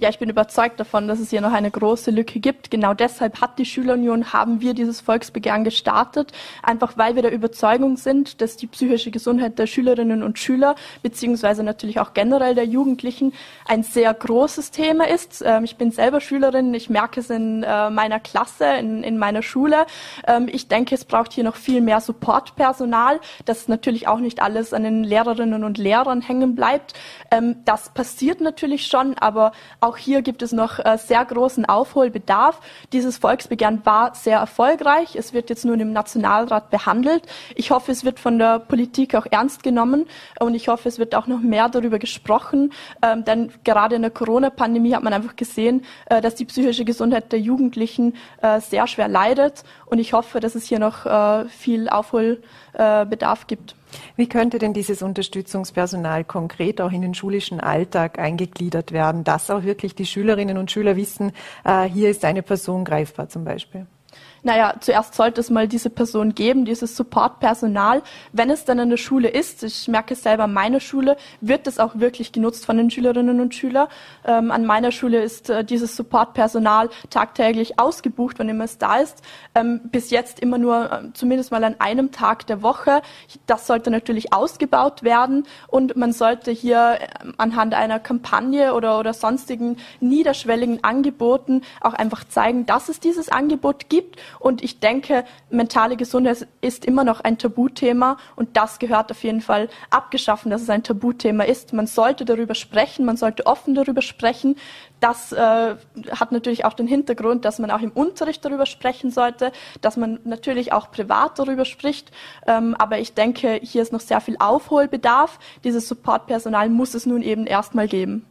Ja, ich bin überzeugt davon, dass es hier noch eine große Lücke gibt. Genau deshalb hat die Schülerunion, haben wir dieses Volksbegehren gestartet, einfach weil wir der Überzeugung sind, dass die psychische Gesundheit der Schülerinnen und Schüler, beziehungsweise natürlich auch generell der Jugendlichen, ein sehr großes Thema ist. Ähm, ich bin selber Schülerin, ich merke es in äh, meiner Klasse, in, in meiner Schule. Ähm, ich denke, es braucht hier noch viel mehr Supportpersonal, dass natürlich auch nicht alles an den Lehrerinnen und Lehrern hängen bleibt. Ähm, das passiert natürlich schon, aber auch hier gibt es noch äh, sehr großen Aufholbedarf. Dieses Volksbegehren war sehr erfolgreich. Es wird jetzt nun im Nationalrat behandelt. Ich hoffe, es wird von der Politik auch ernst genommen und ich hoffe, es wird auch noch mehr darüber gesprochen. Ähm, denn gerade in der Corona-Pandemie hat man einfach gesehen, äh, dass die psychische Gesundheit der Jugendlichen äh, sehr schwer leidet. Und ich hoffe, dass es hier noch viel Aufholbedarf gibt. Wie könnte denn dieses Unterstützungspersonal konkret auch in den schulischen Alltag eingegliedert werden, dass auch wirklich die Schülerinnen und Schüler wissen, äh, hier ist eine Person greifbar zum Beispiel? Naja, zuerst sollte es mal diese Person geben, dieses Supportpersonal. Wenn es dann an der Schule ist, ich merke es selber an meiner Schule, wird es auch wirklich genutzt von den Schülerinnen und Schülern. Ähm, an meiner Schule ist äh, dieses Supportpersonal tagtäglich ausgebucht, wann immer es da ist. Ähm, bis jetzt immer nur äh, zumindest mal an einem Tag der Woche. Das sollte natürlich ausgebaut werden und man sollte hier äh, anhand einer Kampagne oder, oder sonstigen niederschwelligen Angeboten auch einfach zeigen, dass es dieses Angebot gibt und ich denke, mentale Gesundheit ist immer noch ein Tabuthema und das gehört auf jeden Fall abgeschaffen, dass es ein Tabuthema ist. Man sollte darüber sprechen, man sollte offen darüber sprechen. Das äh, hat natürlich auch den Hintergrund, dass man auch im Unterricht darüber sprechen sollte, dass man natürlich auch privat darüber spricht. Ähm, aber ich denke, hier ist noch sehr viel Aufholbedarf. Dieses Supportpersonal muss es nun eben erstmal geben.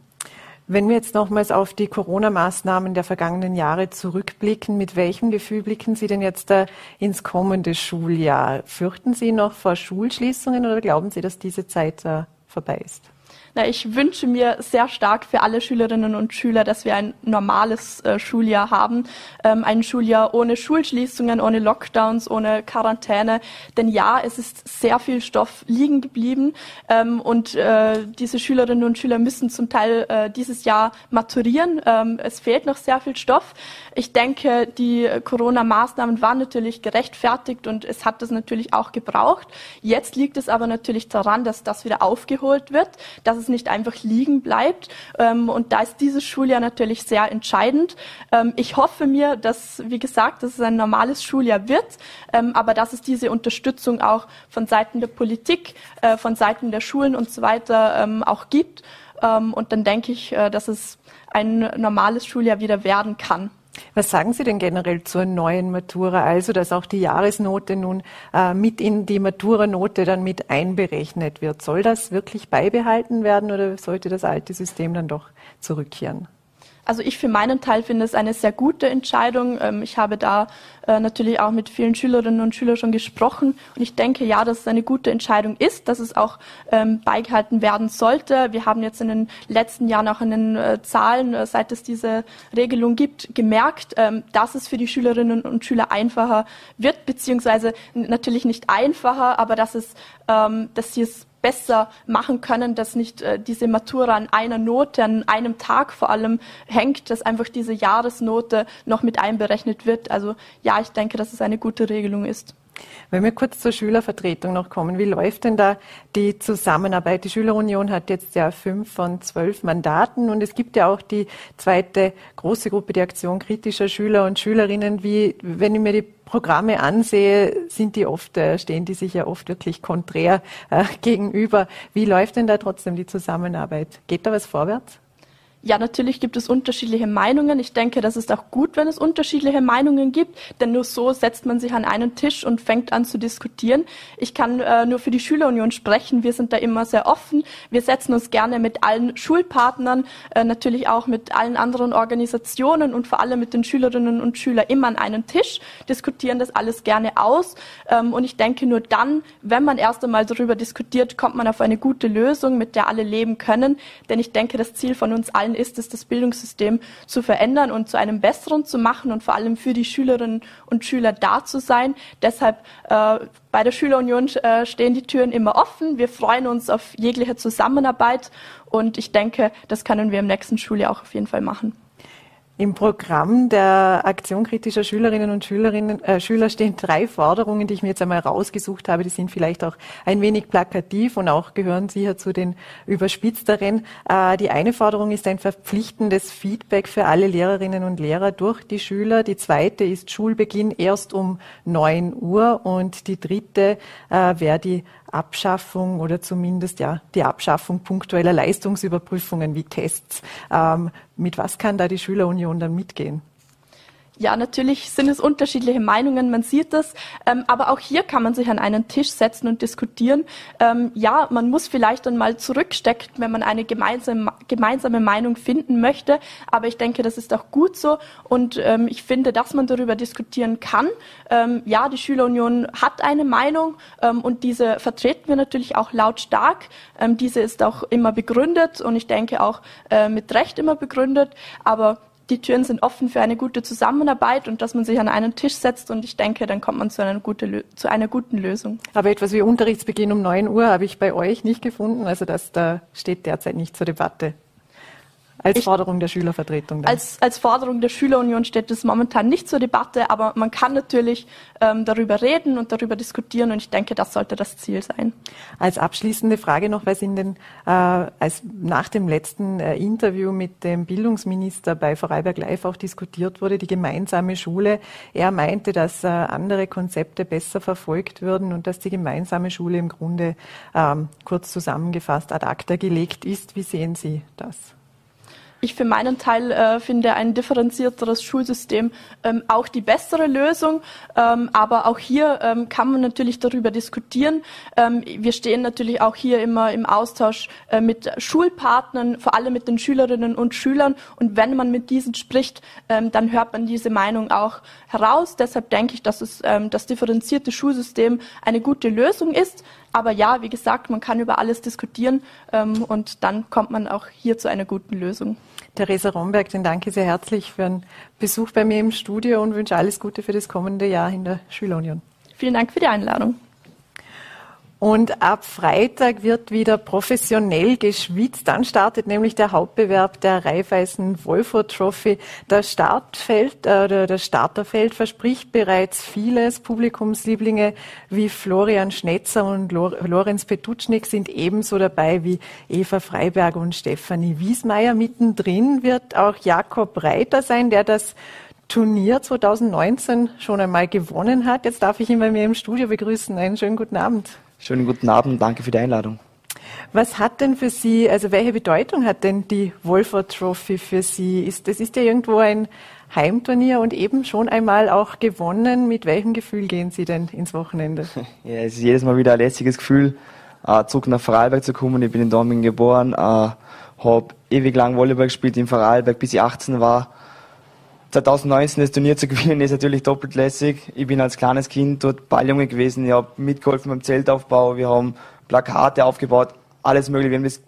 Wenn wir jetzt nochmals auf die Corona-Maßnahmen der vergangenen Jahre zurückblicken, mit welchem Gefühl blicken Sie denn jetzt da ins kommende Schuljahr? Fürchten Sie noch vor Schulschließungen oder glauben Sie, dass diese Zeit äh, vorbei ist? Na, ich wünsche mir sehr stark für alle Schülerinnen und Schüler, dass wir ein normales äh, Schuljahr haben. Ähm, ein Schuljahr ohne Schulschließungen, ohne Lockdowns, ohne Quarantäne. Denn ja, es ist sehr viel Stoff liegen geblieben. Ähm, und äh, diese Schülerinnen und Schüler müssen zum Teil äh, dieses Jahr maturieren. Ähm, es fehlt noch sehr viel Stoff. Ich denke, die Corona-Maßnahmen waren natürlich gerechtfertigt und es hat das natürlich auch gebraucht. Jetzt liegt es aber natürlich daran, dass das wieder aufgeholt wird, dass es nicht einfach liegen bleibt. Ähm, und da ist dieses Schuljahr natürlich sehr entscheidend. Ähm, ich hoffe mir, dass, wie gesagt, dass es ein normales Schuljahr wird, ähm, aber dass es diese Unterstützung auch von Seiten der Politik, äh, von Seiten der Schulen und so weiter ähm, auch gibt. Ähm, und dann denke ich, äh, dass es ein normales Schuljahr wieder werden kann. Was sagen Sie denn generell zur neuen Matura? Also, dass auch die Jahresnote nun äh, mit in die Maturanote dann mit einberechnet wird. Soll das wirklich beibehalten werden oder sollte das alte System dann doch zurückkehren? Also ich für meinen Teil finde es eine sehr gute Entscheidung. Ähm, ich habe da äh, natürlich auch mit vielen Schülerinnen und Schülern schon gesprochen und ich denke ja, dass es eine gute Entscheidung ist, dass es auch ähm, beigehalten werden sollte. Wir haben jetzt in den letzten Jahren auch in den äh, Zahlen, äh, seit es diese Regelung gibt, gemerkt, ähm, dass es für die Schülerinnen und Schüler einfacher wird, beziehungsweise natürlich nicht einfacher, aber dass es, dass sie es besser machen können, dass nicht äh, diese Matura an einer Note, an einem Tag vor allem hängt, dass einfach diese Jahresnote noch mit einberechnet wird. Also ja, ich denke, dass es eine gute Regelung ist. Wenn wir kurz zur Schülervertretung noch kommen, wie läuft denn da die Zusammenarbeit? Die Schülerunion hat jetzt ja fünf von zwölf Mandaten und es gibt ja auch die zweite große Gruppe, die Aktion kritischer Schüler und Schülerinnen. Wie, wenn ich mir die Programme ansehe, sind die oft, äh, stehen die sich ja oft wirklich konträr äh, gegenüber. Wie läuft denn da trotzdem die Zusammenarbeit? Geht da was vorwärts? Ja, natürlich gibt es unterschiedliche Meinungen. Ich denke, das ist auch gut, wenn es unterschiedliche Meinungen gibt, denn nur so setzt man sich an einen Tisch und fängt an zu diskutieren. Ich kann äh, nur für die Schülerunion sprechen. Wir sind da immer sehr offen. Wir setzen uns gerne mit allen Schulpartnern, äh, natürlich auch mit allen anderen Organisationen und vor allem mit den Schülerinnen und Schülern immer an einen Tisch, diskutieren das alles gerne aus. Ähm, und ich denke, nur dann, wenn man erst einmal darüber diskutiert, kommt man auf eine gute Lösung, mit der alle leben können. Denn ich denke, das Ziel von uns allen ist es, das Bildungssystem zu verändern und zu einem besseren zu machen und vor allem für die Schülerinnen und Schüler da zu sein. Deshalb äh, bei der Schülerunion äh, stehen die Türen immer offen. Wir freuen uns auf jegliche Zusammenarbeit und ich denke, das können wir im nächsten Schuljahr auch auf jeden Fall machen. Im Programm der Aktion kritischer Schülerinnen und Schülerinnen, äh, Schüler stehen drei Forderungen, die ich mir jetzt einmal rausgesucht habe. Die sind vielleicht auch ein wenig plakativ und auch gehören sicher zu den überspitzteren. Äh, die eine Forderung ist ein verpflichtendes Feedback für alle Lehrerinnen und Lehrer durch die Schüler. Die zweite ist Schulbeginn erst um neun Uhr und die dritte äh, wäre die Abschaffung oder zumindest ja die Abschaffung punktueller Leistungsüberprüfungen wie Tests. Ähm, mit was kann da die Schülerunion dann mitgehen? Ja, natürlich sind es unterschiedliche Meinungen, man sieht das, ähm, aber auch hier kann man sich an einen Tisch setzen und diskutieren. Ähm, ja, man muss vielleicht dann mal zurückstecken, wenn man eine gemeinsame, gemeinsame Meinung finden möchte, aber ich denke, das ist auch gut so und ähm, ich finde, dass man darüber diskutieren kann. Ähm, ja, die Schülerunion hat eine Meinung ähm, und diese vertreten wir natürlich auch lautstark. Ähm, diese ist auch immer begründet und ich denke auch äh, mit Recht immer begründet, aber die Türen sind offen für eine gute Zusammenarbeit und dass man sich an einen Tisch setzt und ich denke, dann kommt man zu einer, gute, zu einer guten Lösung. Aber etwas wie Unterrichtsbeginn um 9 Uhr habe ich bei euch nicht gefunden, also das da steht derzeit nicht zur Debatte. Als ich, Forderung der Schülervertretung. Als, als Forderung der Schülerunion steht es momentan nicht zur Debatte, aber man kann natürlich ähm, darüber reden und darüber diskutieren und ich denke, das sollte das Ziel sein. Als abschließende Frage noch, weil es in den, äh, als nach dem letzten äh, Interview mit dem Bildungsminister bei Vorarlberg Live auch diskutiert wurde, die gemeinsame Schule. Er meinte, dass äh, andere Konzepte besser verfolgt würden und dass die gemeinsame Schule im Grunde ähm, kurz zusammengefasst ad acta gelegt ist. Wie sehen Sie das? Ich für meinen Teil äh, finde ein differenzierteres Schulsystem ähm, auch die bessere Lösung. Ähm, aber auch hier ähm, kann man natürlich darüber diskutieren. Ähm, wir stehen natürlich auch hier immer im Austausch äh, mit Schulpartnern, vor allem mit den Schülerinnen und Schülern. Und wenn man mit diesen spricht, ähm, dann hört man diese Meinung auch heraus. Deshalb denke ich, dass es ähm, das differenzierte Schulsystem eine gute Lösung ist. Aber ja, wie gesagt, man kann über alles diskutieren ähm, und dann kommt man auch hier zu einer guten Lösung. Theresa Romberg, den danke sehr herzlich für einen Besuch bei mir im Studio und wünsche alles Gute für das kommende Jahr in der Schülerunion. Vielen Dank für die Einladung. Und ab Freitag wird wieder professionell geschwitzt. Dann startet nämlich der Hauptbewerb der Raiffeisen Volvo Trophy. Das Startfeld äh, das Starterfeld verspricht bereits vieles. Publikumslieblinge wie Florian Schnetzer und Lorenz Petutschnik sind ebenso dabei wie Eva Freiberg und Stefanie Wiesmeier. Mittendrin wird auch Jakob Reiter sein, der das Turnier 2019 schon einmal gewonnen hat. Jetzt darf ich ihn bei mir im Studio begrüßen. Einen schönen guten Abend. Schönen guten Abend, danke für die Einladung. Was hat denn für Sie, also welche Bedeutung hat denn die Wolford Trophy für Sie? Ist, das ist ja irgendwo ein Heimturnier und eben schon einmal auch gewonnen. Mit welchem Gefühl gehen Sie denn ins Wochenende? Ja, es ist jedes Mal wieder ein lässiges Gefühl, äh, zurück nach Vorarlberg zu kommen. Ich bin in Dortmund geboren, äh, habe ewig lang Volleyball gespielt in Vorarlberg, bis ich 18 war 2019 das Turnier zu gewinnen ist natürlich doppelt lässig. Ich bin als kleines Kind dort Balljunge gewesen. Ich habe mitgeholfen beim Zeltaufbau. Wir haben Plakate aufgebaut, alles mögliche. Wir haben das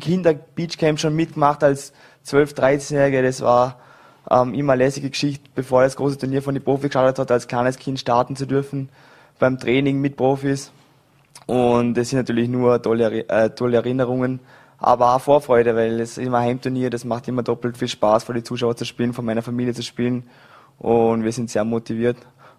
Kinder Beachcamp schon mitgemacht als 12-, 13-Jährige. Das war ähm, immer eine lässige Geschichte, bevor das große Turnier von den Profis gestartet hat, als kleines Kind starten zu dürfen beim Training mit Profis. Und das sind natürlich nur tolle, äh, tolle Erinnerungen aber auch Vorfreude, weil es ist immer ein Heimturnier, das macht immer doppelt viel Spaß, vor die Zuschauer zu spielen, vor meiner Familie zu spielen. Und wir sind sehr motiviert,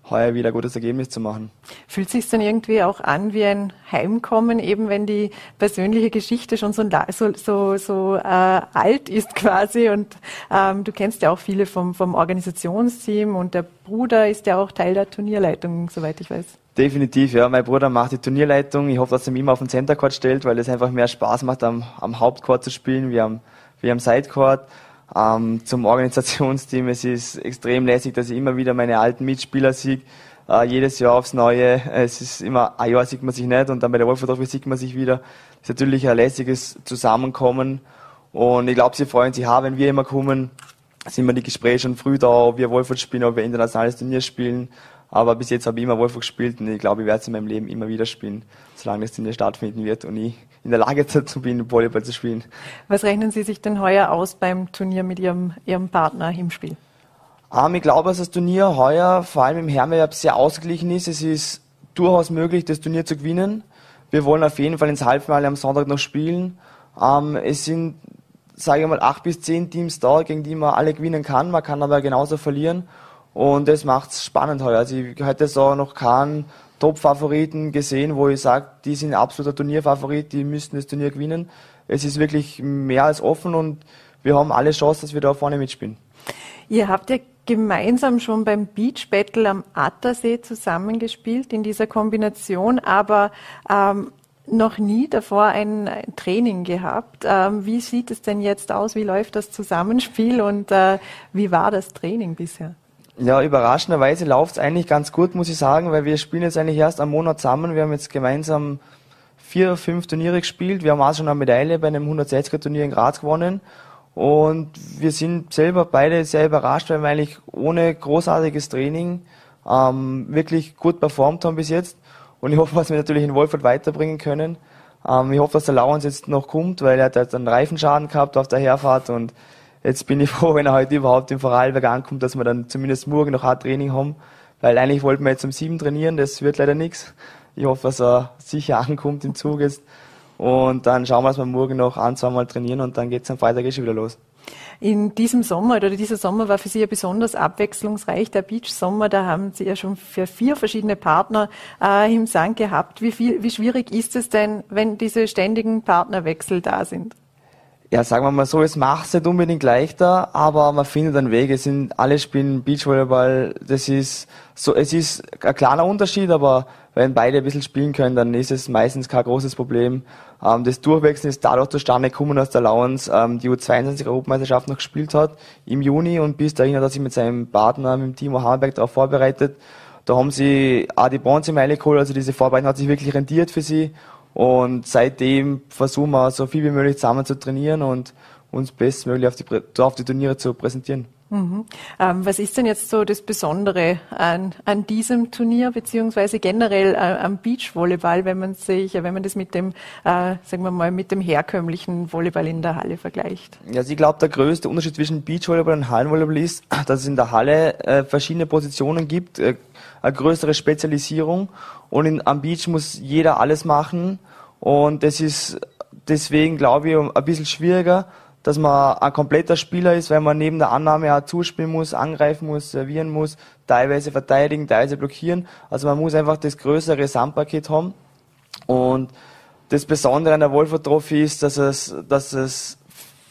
heuer wieder ein gutes Ergebnis zu machen. Fühlt sich dann irgendwie auch an wie ein Heimkommen, eben wenn die persönliche Geschichte schon so, so, so, so äh, alt ist quasi und ähm, du kennst ja auch viele vom, vom Organisationsteam und der Bruder ist ja auch Teil der Turnierleitung, soweit ich weiß. Definitiv, ja. Mein Bruder macht die Turnierleitung. Ich hoffe, dass er mich immer auf den Center Court stellt, weil es einfach mehr Spaß macht, am, am Hauptcourt zu spielen, wie am wie am Sidecourt. Ähm, zum Organisationsteam, es ist extrem lässig, dass ich immer wieder meine alten Mitspieler sehe, äh, jedes Jahr aufs Neue. Es ist immer, ein Jahr sieht man sich nicht und dann bei der Wolferdorf sieht man sich wieder. Es ist natürlich ein lässiges Zusammenkommen und ich glaube, sie freuen sich auch, wenn wir immer kommen, sind wir die Gespräche schon früh da, ob wir Wolfurt spielen, ob wir internationales Turnier spielen. Aber bis jetzt habe ich immer Wolfurt gespielt und ich glaube, ich werde es in meinem Leben immer wieder spielen, solange das Turnier stattfinden wird und ich in der Lage dazu bin, Volleyball zu spielen. Was rechnen Sie sich denn heuer aus beim Turnier mit Ihrem, Ihrem Partner im Spiel? Ähm, ich glaube, dass das Turnier heuer vor allem im Herrenwettbewerb sehr ausgeglichen ist. Es ist durchaus möglich, das Turnier zu gewinnen. Wir wollen auf jeden Fall ins Halbfinale am Sonntag noch spielen. Ähm, es sind, sage ich mal, acht bis zehn Teams da, gegen die man alle gewinnen kann. Man kann aber genauso verlieren. Und das macht es spannend heuer. Also ich hätte so noch keinen Top-Favoriten gesehen, wo ich sage, die sind absoluter Turnierfavorit, die müssten das Turnier gewinnen. Es ist wirklich mehr als offen und wir haben alle Chance, dass wir da vorne mitspielen. Ihr habt ja gemeinsam schon beim Beach Battle am Attersee zusammengespielt in dieser Kombination, aber ähm, noch nie davor ein, ein Training gehabt. Ähm, wie sieht es denn jetzt aus? Wie läuft das Zusammenspiel und äh, wie war das Training bisher? Ja, überraschenderweise läuft es eigentlich ganz gut, muss ich sagen, weil wir spielen jetzt eigentlich erst einen Monat zusammen. Wir haben jetzt gemeinsam vier, fünf Turniere gespielt. Wir haben auch schon eine Medaille bei einem 160er Turnier in Graz gewonnen. Und wir sind selber beide sehr überrascht, weil wir eigentlich ohne großartiges Training ähm, wirklich gut performt haben bis jetzt. Und ich hoffe, dass wir natürlich in Wolfurt weiterbringen können. Ähm, ich hoffe, dass der Lauens jetzt noch kommt, weil er hat jetzt einen Reifenschaden gehabt auf der Herfahrt und Jetzt bin ich froh, wenn er heute überhaupt im Vorarlberg ankommt, dass wir dann zumindest morgen noch ein Training haben, weil eigentlich wollten wir jetzt um sieben trainieren, das wird leider nichts. Ich hoffe, dass er sicher ankommt im Zug jetzt. Und dann schauen wir, dass wir morgen noch ein, zwei Mal trainieren und dann geht es am Freitag schon wieder los. In diesem Sommer oder dieser Sommer war für Sie ja besonders abwechslungsreich. Der Beach Sommer, da haben Sie ja schon für vier verschiedene Partner äh, im Sand gehabt. Wie, viel, wie schwierig ist es denn, wenn diese ständigen Partnerwechsel da sind? Ja, sagen wir mal so, es macht es nicht unbedingt leichter, aber man findet einen Weg. Es sind, alle spielen Beachvolleyball. Das ist so, es ist ein kleiner Unterschied, aber wenn beide ein bisschen spielen können, dann ist es meistens kein großes Problem. Ähm, das Durchwechseln ist dadurch zustande gekommen, dass der Lawrence ähm, die U22 Europameisterschaft noch gespielt hat im Juni und bis dahin hat er sich mit seinem Partner, mit dem Timo Hammerberg darauf vorbereitet. Da haben sie auch die Bronzemeile geholt, also diese Vorbereitung hat sich wirklich rentiert für sie und seitdem versuchen wir so viel wie möglich zusammen zu trainieren und uns bestmöglich auf die, auf die Turniere zu präsentieren. Mhm. Ähm, was ist denn jetzt so das Besondere an, an diesem Turnier beziehungsweise generell äh, am Beachvolleyball, wenn man sich, wenn man das mit dem, äh, sagen wir mal, mit dem herkömmlichen Volleyball in der Halle vergleicht? Ja, also ich glaube, der größte Unterschied zwischen Beachvolleyball und Hallenvolleyball ist, dass es in der Halle äh, verschiedene Positionen gibt, äh, eine größere Spezialisierung und in, am Beach muss jeder alles machen und das ist deswegen, glaube ich, ein bisschen schwieriger, dass man ein kompletter Spieler ist, weil man neben der Annahme auch zuspielen muss, angreifen muss, servieren muss, teilweise verteidigen, teilweise blockieren. Also man muss einfach das größere Gesamtpaket haben. Und das Besondere an der Wolfer Trophy ist, dass es, dass es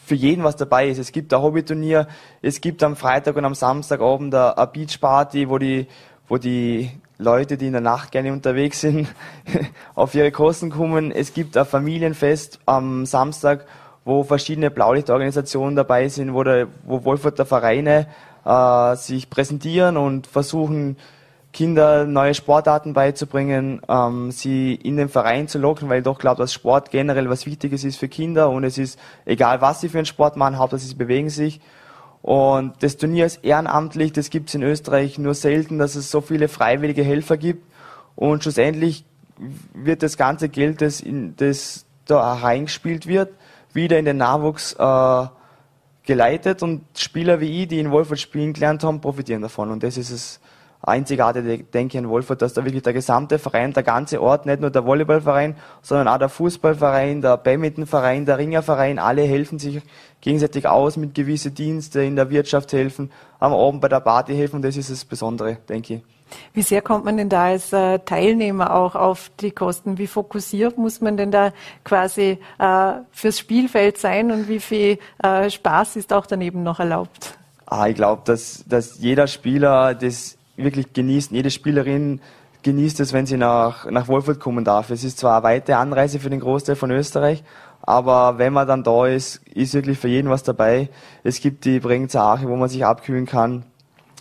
für jeden was dabei ist. Es gibt ein Hobbyturnier, es gibt am Freitag und am Samstagabend eine Beachparty, wo die, wo die Leute, die in der Nacht gerne unterwegs sind, auf ihre Kosten kommen. Es gibt ein Familienfest am Samstag, wo verschiedene Blaulichtorganisationen dabei sind, wo, der, wo Wolfurter Vereine äh, sich präsentieren und versuchen, Kinder neue Sportarten beizubringen, ähm, sie in den Verein zu locken, weil ich doch glaube, dass Sport generell was Wichtiges ist für Kinder und es ist egal, was sie für einen Sport machen, hauptsächlich sie bewegen sich. Und das Turnier ist ehrenamtlich, das gibt es in Österreich nur selten, dass es so viele freiwillige Helfer gibt. Und schlussendlich wird das ganze Geld, das, in, das da reingespielt wird, wieder in den Nachwuchs äh, geleitet und Spieler wie ich, die in Wolfurt spielen gelernt haben, profitieren davon. Und das ist es einzigartige, denke ich, in Wolfurt, dass da wirklich der gesamte Verein, der ganze Ort, nicht nur der Volleyballverein, sondern auch der Fußballverein, der Badmintonverein, der Ringerverein, alle helfen sich gegenseitig aus mit gewissen Diensten in der Wirtschaft helfen, am Abend bei der Party helfen das ist das Besondere, denke ich. Wie sehr kommt man denn da als äh, Teilnehmer auch auf die Kosten? Wie fokussiert muss man denn da quasi äh, fürs Spielfeld sein und wie viel äh, Spaß ist auch daneben noch erlaubt? Ah, ich glaube, dass, dass jeder Spieler das wirklich genießt, jede Spielerin genießt es, wenn sie nach, nach Wolfurt kommen darf. Es ist zwar eine weite Anreise für den Großteil von Österreich, aber wenn man dann da ist, ist wirklich für jeden was dabei. Es gibt die Bregenzer Arche, wo man sich abkühlen kann.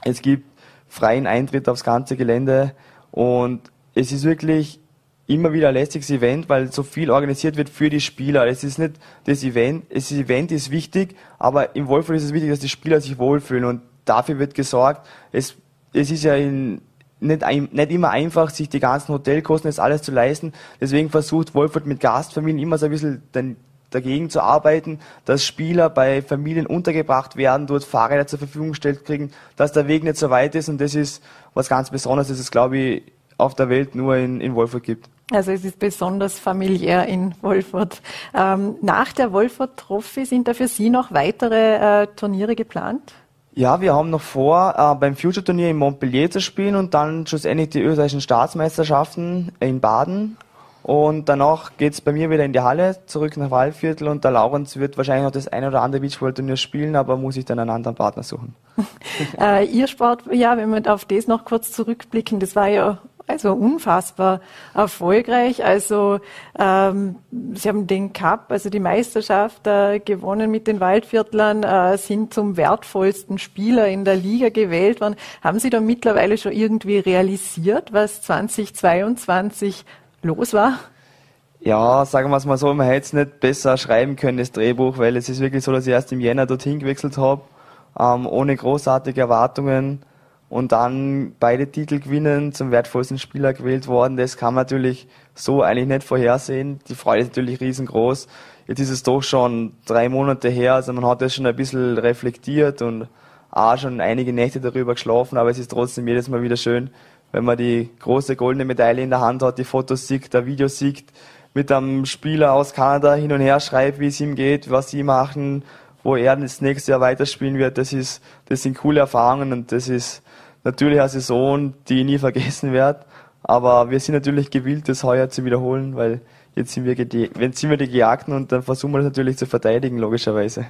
Es gibt freien Eintritt aufs ganze Gelände und es ist wirklich immer wieder ein lästiges Event, weil so viel organisiert wird für die Spieler. Es ist nicht das Event, das Event ist wichtig, aber im Wolfsburg ist es wichtig, dass die Spieler sich wohlfühlen und dafür wird gesorgt. Es, es ist ja in, nicht, nicht immer einfach, sich die ganzen Hotelkosten jetzt alles zu leisten. Deswegen versucht Wolfurt mit Gastfamilien immer so ein bisschen den, dagegen zu arbeiten, dass Spieler bei Familien untergebracht werden, dort Fahrräder zur Verfügung gestellt kriegen, dass der Weg nicht so weit ist und das ist was ganz Besonderes, das es, glaube ich, auf der Welt nur in, in Wolfurt gibt. Also es ist besonders familiär in Wolfurt. Ähm, nach der Wolfurt Trophy sind da für Sie noch weitere äh, Turniere geplant? Ja, wir haben noch vor, äh, beim Future-Turnier in Montpellier zu spielen und dann schlussendlich die österreichischen Staatsmeisterschaften in Baden. Und danach geht's bei mir wieder in die Halle, zurück nach Waldviertel und der Laurenz wird wahrscheinlich noch das ein oder andere Beachvolleyball-Turnier spielen, aber muss ich dann einen anderen Partner suchen. äh, Ihr Sport, ja, wenn wir auf das noch kurz zurückblicken, das war ja also unfassbar erfolgreich. Also ähm, sie haben den Cup, also die Meisterschaft äh, gewonnen mit den Waldviertlern, äh, sind zum wertvollsten Spieler in der Liga gewählt worden. Haben Sie da mittlerweile schon irgendwie realisiert, was 2022 los war? Ja, sagen wir es mal so, man hätte es nicht besser schreiben können, das Drehbuch, weil es ist wirklich so, dass ich erst im Jänner dorthin gewechselt habe, ähm, ohne großartige Erwartungen und dann beide Titel gewinnen, zum wertvollsten Spieler gewählt worden. Das kann man natürlich so eigentlich nicht vorhersehen. Die Freude ist natürlich riesengroß. Jetzt ist es doch schon drei Monate her, also man hat das schon ein bisschen reflektiert und auch schon einige Nächte darüber geschlafen, aber es ist trotzdem jedes Mal wieder schön, wenn man die große goldene Medaille in der Hand hat, die Fotos sieht, der Video sieht, mit einem Spieler aus Kanada hin und her schreibt, wie es ihm geht, was sie machen, wo er das nächste Jahr weiterspielen wird. Das ist, das sind coole Erfahrungen und das ist natürlich eine Saison, die ich nie vergessen werde. Aber wir sind natürlich gewillt, das heuer zu wiederholen, weil jetzt sind wir, jetzt sind wir die Gejagten und dann versuchen wir das natürlich zu verteidigen, logischerweise.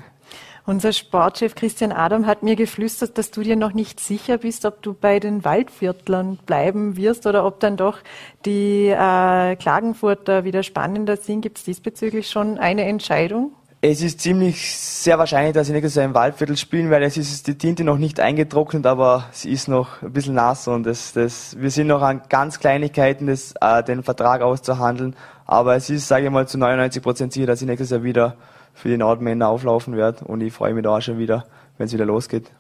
Unser Sportchef Christian Adam hat mir geflüstert, dass du dir noch nicht sicher bist, ob du bei den Waldviertlern bleiben wirst oder ob dann doch die äh, Klagenfurter wieder spannender sind. Gibt es diesbezüglich schon eine Entscheidung? Es ist ziemlich sehr wahrscheinlich, dass ich nächstes Jahr im Waldviertel spielen werde. Es ist die Tinte noch nicht eingetrocknet, aber sie ist noch ein bisschen nass und das, das, wir sind noch an ganz Kleinigkeiten, das, äh, den Vertrag auszuhandeln. Aber es ist, sage ich mal, zu 99 Prozent sicher, dass ich nächstes Jahr wieder für die Nordmänner auflaufen werde und ich freue mich da auch schon wieder, wenn es wieder losgeht.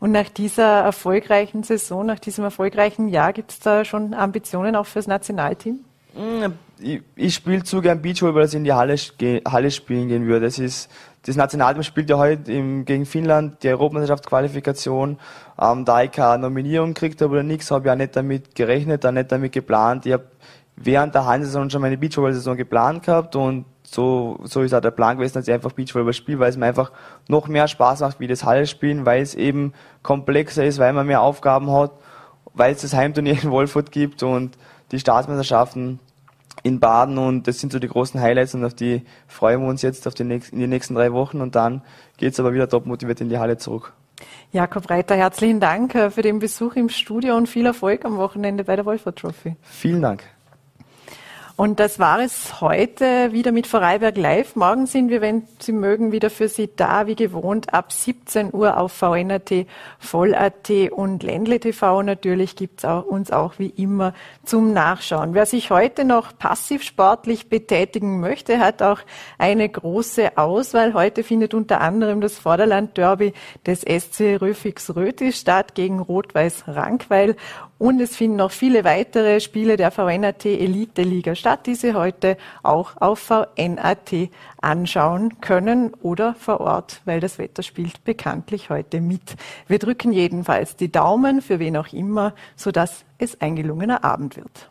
Und nach dieser erfolgreichen Saison, nach diesem erfolgreichen Jahr, gibt es da schon Ambitionen auch fürs Nationalteam? Hm, ich, ich spiele zu gern Beachvolleyball, dass ich in die Halle, Halle spielen gehen würde. Das ist, das Nationalteam spielt ja heute im, gegen Finnland die Europameisterschaftsqualifikation. Ähm, da ich keine Nominierung gekriegt habe oder nichts, habe ich auch nicht damit gerechnet, auch nicht damit geplant. Ich habe während der Handsaison schon meine Beachvolleyball-Saison geplant gehabt und so, so ist auch der Plan gewesen, dass ich einfach Beachvolleyball spiele, weil es mir einfach noch mehr Spaß macht wie das Halle spielen, weil es eben komplexer ist, weil man mehr Aufgaben hat, weil es das Heimturnier in Wolfurt gibt und die Staatsmeisterschaften in Baden und das sind so die großen Highlights und auf die freuen wir uns jetzt auf die nächsten, in die nächsten drei Wochen und dann geht's aber wieder top motiviert in die Halle zurück. Jakob Reiter, herzlichen Dank äh, für den Besuch im Studio und viel Erfolg am Wochenende bei der Wolfer Trophy. Vielen Dank. Und das war es heute wieder mit Vorarlberg Live. Morgen sind wir, wenn Sie mögen, wieder für Sie da, wie gewohnt, ab 17 Uhr auf VNAT, Voll.at und Ländle TV. Natürlich gibt's auch, uns auch wie immer zum Nachschauen. Wer sich heute noch passiv sportlich betätigen möchte, hat auch eine große Auswahl. Heute findet unter anderem das Vorderland-Derby des SC Röfix Rötis statt gegen Rot-Weiß Rankweil. Und es finden noch viele weitere Spiele der VNAT Elite Liga statt, die Sie heute auch auf VNAT anschauen können oder vor Ort, weil das Wetter spielt bekanntlich heute mit. Wir drücken jedenfalls die Daumen für wen auch immer, sodass es ein gelungener Abend wird.